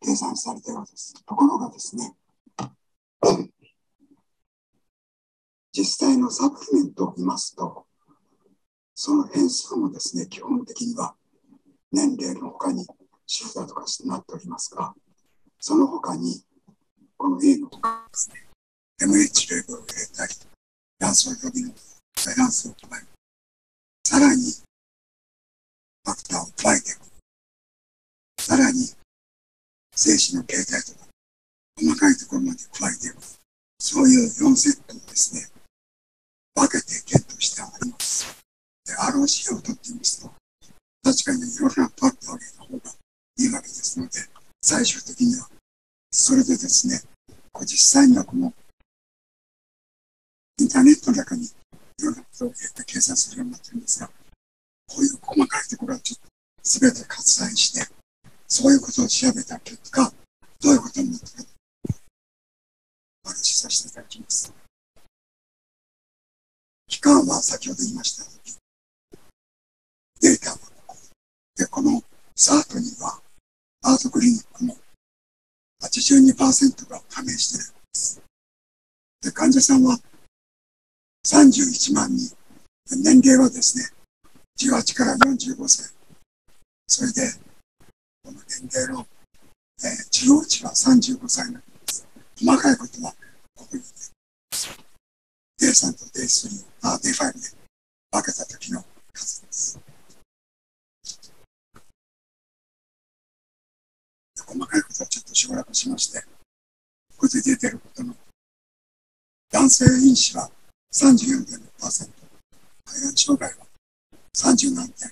計算されているわけです。ところがですね、実際のサプリメントを見ますと、その変数もですね、基本的には年齢の他に主だとかしてなっておりますが、その他に、この A の他ですね、MH レベルを入れたり、卵巣予備のバランスを加える。さらに、ファクターを加えていく。さらに、精子の形態とか、細かいところまで加えていく。そういう4セットをですね、分けて検討してあります。で、ROC を取ってみますと、確かにいろんなパックを上げた方がいいわけですので、最終的には、それでですね、実際にはこの、インターネットの中にことを入れて計算するようになってるんですが、こういう細かいところはちょっと全て割愛して、そういうことを調べた結果、どういうことになったか、お話しさせていただきます。期間は先ほど言いましたように、データはここ。で、このサートには、アートクリニックの82%が加盟しているんです。で、患者さんは31万人。年齢はですね、18から45歳。それで、この年齢の、えー、治療値は35歳なんです。細かいことは、ここに、ね、D3 と D3、あ、D5 で分けた時の数です。細かいことはちょっと省略しまして、ここで出てることの、男性因子は34.6%、排卵障害は30何点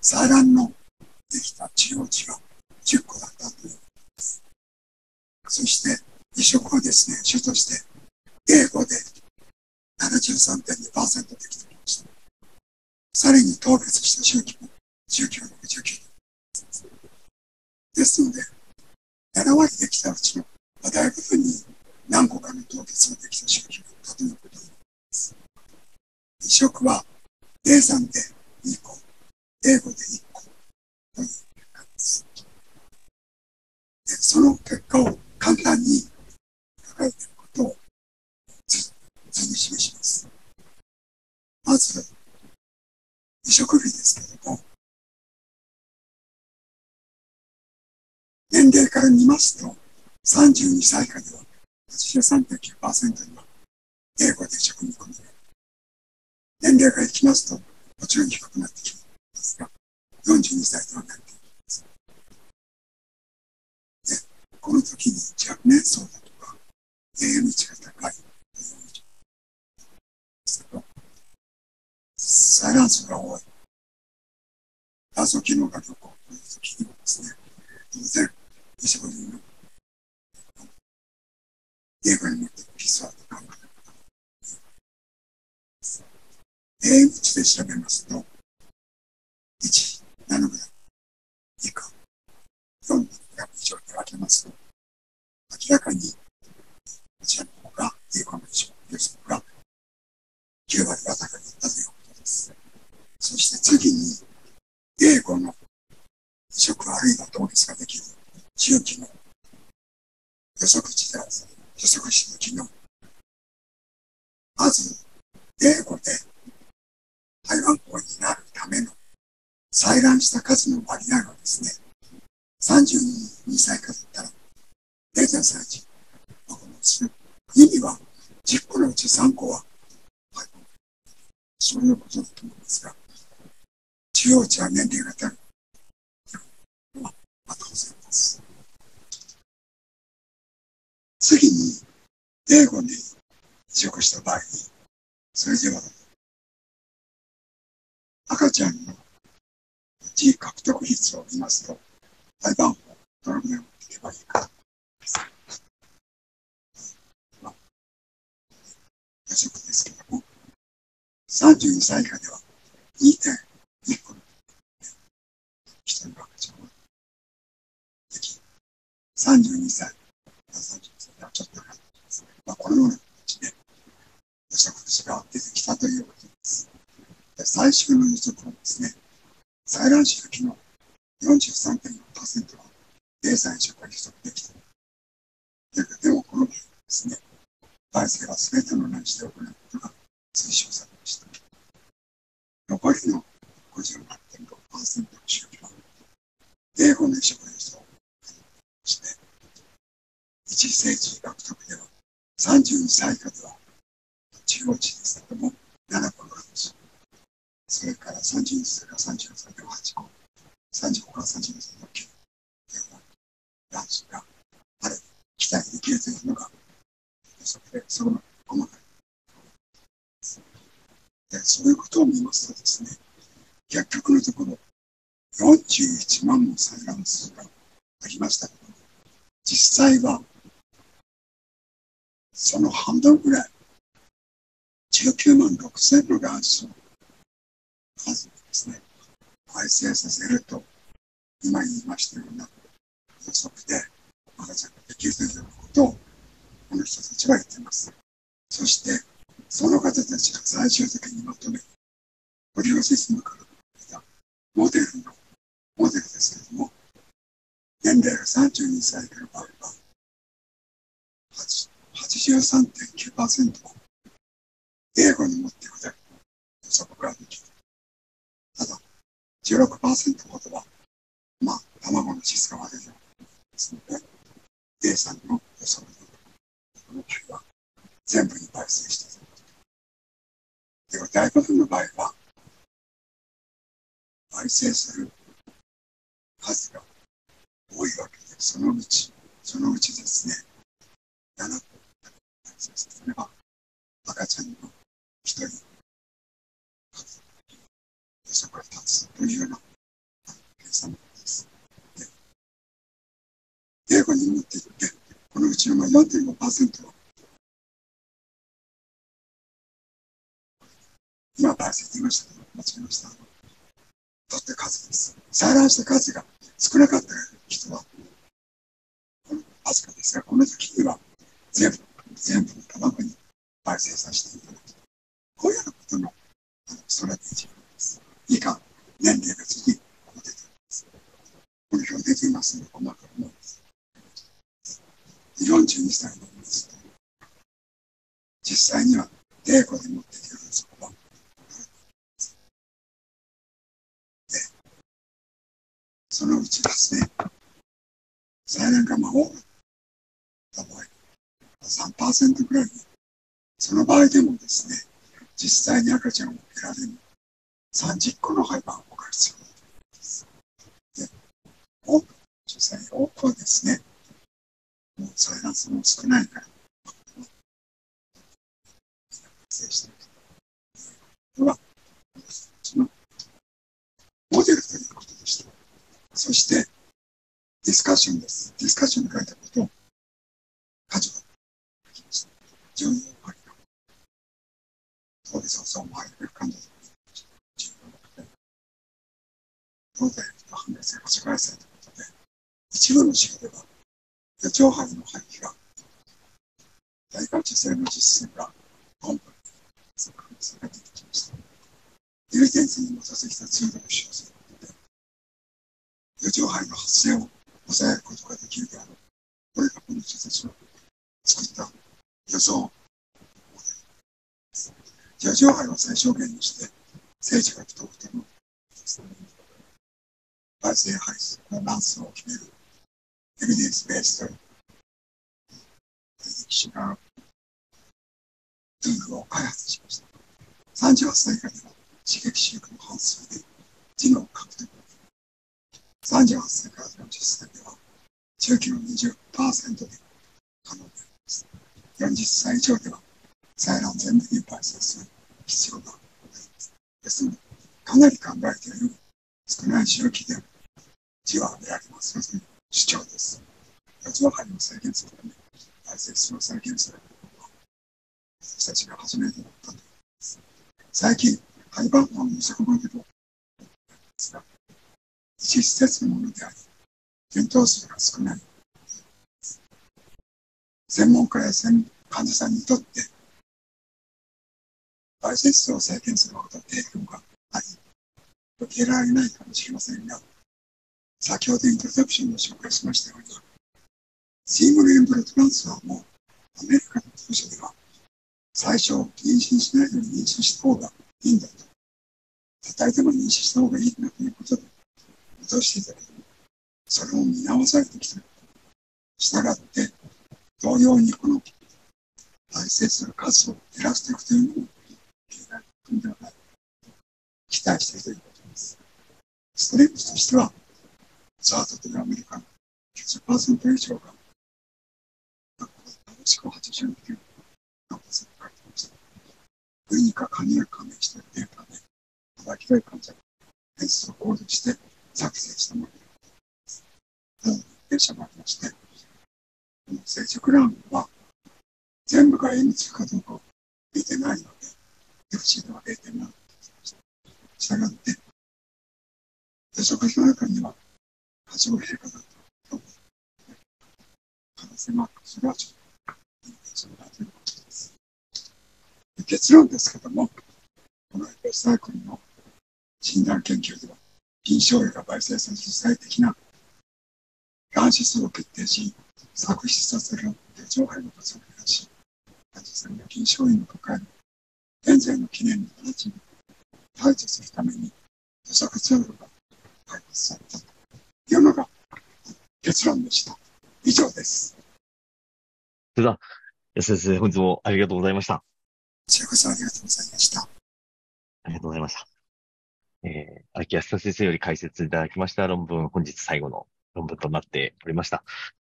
採卵のできた治療値が10個だったということです。そして、移植はですね、主として英語で73.2%できてきました。さらに凍結した周期も19、69ですので、7割できたうちの大部分に何個かの凍結ができた周期があったということになります。移植は A3 で2個、英語で1個という結果です。でその結果を簡単に書いていることを図に示します。まず、移植日ですけれども、年齢から見ますと、32歳以下では83.9%には英語で移植に込められる。年齢がいきます。と、もちろん低くなってきます。が、42歳ではなくています。で、この時に若年層だとか、AM 値が高いというです。けど、サイランスが多い。謎素機能が良好という時にはです。ね、当然、西堀の英語に持ってピスワード考えること英語値で調べますと、1、7グラム以下、4グラム以上で分けます。と、明らかに、こちらの方が英語の以上、予測が9割は高かったということです。そして次に、英語の移植あるいは動物ができる周期の予測値である。予測値の機能。まず、英語で台湾校になるための採卵した数の割合はですね、32歳以下だったら0.31。この意味は10個のうち3個は、はい、そういうことだと思うんですが、中央値は年齢が高い。まあ、当然です。次に、英語に移植した場合に、それでは赤ちゃんの地獲得率を見ますと、台湾をどのぐらい持っていけばいいか。まあ、予測ですけども、32歳以下では2.2個の一人の赤ちゃんはでき、32歳、32歳ではちょっと高いですね。まあ、このような形で予測値が出てきたということです。最終の予測はですね、採卵子の43.4%は0歳移植が予測できた。でもこの場合ですね、体制は全ての内視で行うことが推奨されました。残りの58.6%の宗教は、英語の移植予想をして、一政治学得では32歳以下では中央値です。けども7個の話。それから32歳から34歳では8個。35から32歳の9というような男子があれ、期待できるというのが、それで、そこの細かい。で、そういうことを見ます。とです。ね、薬局のところ、41万の採卵数がありましたけど、実際は、その半分ぐらい、19万6千の卵子の数ですね、改正させると、今言いましたような予測で赤ちゃんができるということを、この人たちは言っています。そして、その方たちが最終的にまとめ、ポリオシスムから出たモデルの、モデルですけれども、年齢が32歳から場合は、83.9%英語に持っていくだけの予測ができる。ただ、16%ほどは、まあ、卵の質が悪いようですので、A さんの予測で、この場合は全部に倍成している。では、大部分の場合は、倍成する数が多いわけで、そのうち、そのうちですね、7個倍成すれば、赤ちゃんの一人、そこから立つというような計算です。で英語に持っていって、このうちの4.5%を今、大切言いましたけど、間違えました。取って数です。採卵した数が少なかった人は、このわずかですが、この時には全部、全部の卵に焙煎させていただき、こういうようなことのあのストラテジーです。以下、年齢別にこう出ています。この表出ていますので、細かく思います。42歳のです、実際には、英語で持っているそこは、そのうちですね、採卵が魔法た場合、3%ぐらいに、その場合でもですね、実際に赤ちゃんを受けられる30個の胚盤が必要だというです。で、多く、女性多くはですね、もう採卵数も少ないから、発してるというのは、私たちのモデルということでした。そして、ディスカッションです。ディスカッションに書いたことを、家事10人入る。そうです、そうも入く感じです。当然、反面性、保守外性ということで、一部の州では、野鳥肺の廃棄が、大化受精の実践が、本部に、その可能性が出てきました。有限性に基づいた制度を使用することで、野鳥肺の発生を抑えることができるであろう。これがこの人たちの作った予想四条肺を最小限にして、政治学とても、倍性排出のランスを決めるエビデンスベースと歴史がルールを開発しました。38歳以下では刺激習慣の半数で知能を獲得38歳から40歳では、中期の20%で。40歳以上では、採卵全部に倍生する必要があります。ですので、かなり考えている少ない周期でじわでありますという主張です。四つ分りを制限するため、大切を制限する、私たちが初めてだったと思います。最近、廃盤の二色モデルをですが、一施設のものであり、検討数が少ない。専門家や患者さんにとって、バイセスを制限するほど影響があり、受けられないかもしれませんが、先ほどイントロダクションで紹介しましたように、シームルエンブルトランスファーもアメリカの当社では最初、妊娠しないのに妊娠した方がいいんだと。与えても妊娠した方がいいんだということで、戻していたけど、それを見直されてきている。したがって、同様にこの再生する数を減らしていくというのも、経済的ではない。期待しているということです。ストレッチとしては、ザートというアメリカの90%以上が、思考89%何パーセント書いてました。クリニカカニが加盟しているデータで、幅広い患者が変数を考慮して作成したものです。ただ、弊社もありまして、この成熟ランは全部が M2 かどうか見てないので、FC では0.7とししたがって、接触の中には過剰変化だと思う可能性もあるそれはちょっと、そうだということです。結論ですけども、このエペサイクルの診断研究では、臨床医が焙煎する主体的ながん指数を決定し、作出させる手錠杯の数を減らし、患者さんが臨床医の抱える現在の記念の直ちに排除するために、土作ツールが開発されたというのが結論でした。以上です。それでは、安先生、本日もありがとうございました。こちらこそありがとうございました。ありがとうございました。えー、秋安先生より解説いただきました論文、本日最後の論文となっておりました。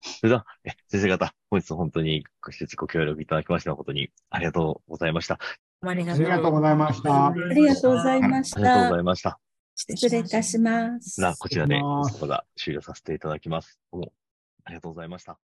それでは、え先生方、本日本当にご施設ご協力いただきまして誠にありがとうございました。ありがとうございました。ありがとうございました。ありがとうございました。失礼いたします。こちらで、ここが終了させていただきます。どうもありがとうございました。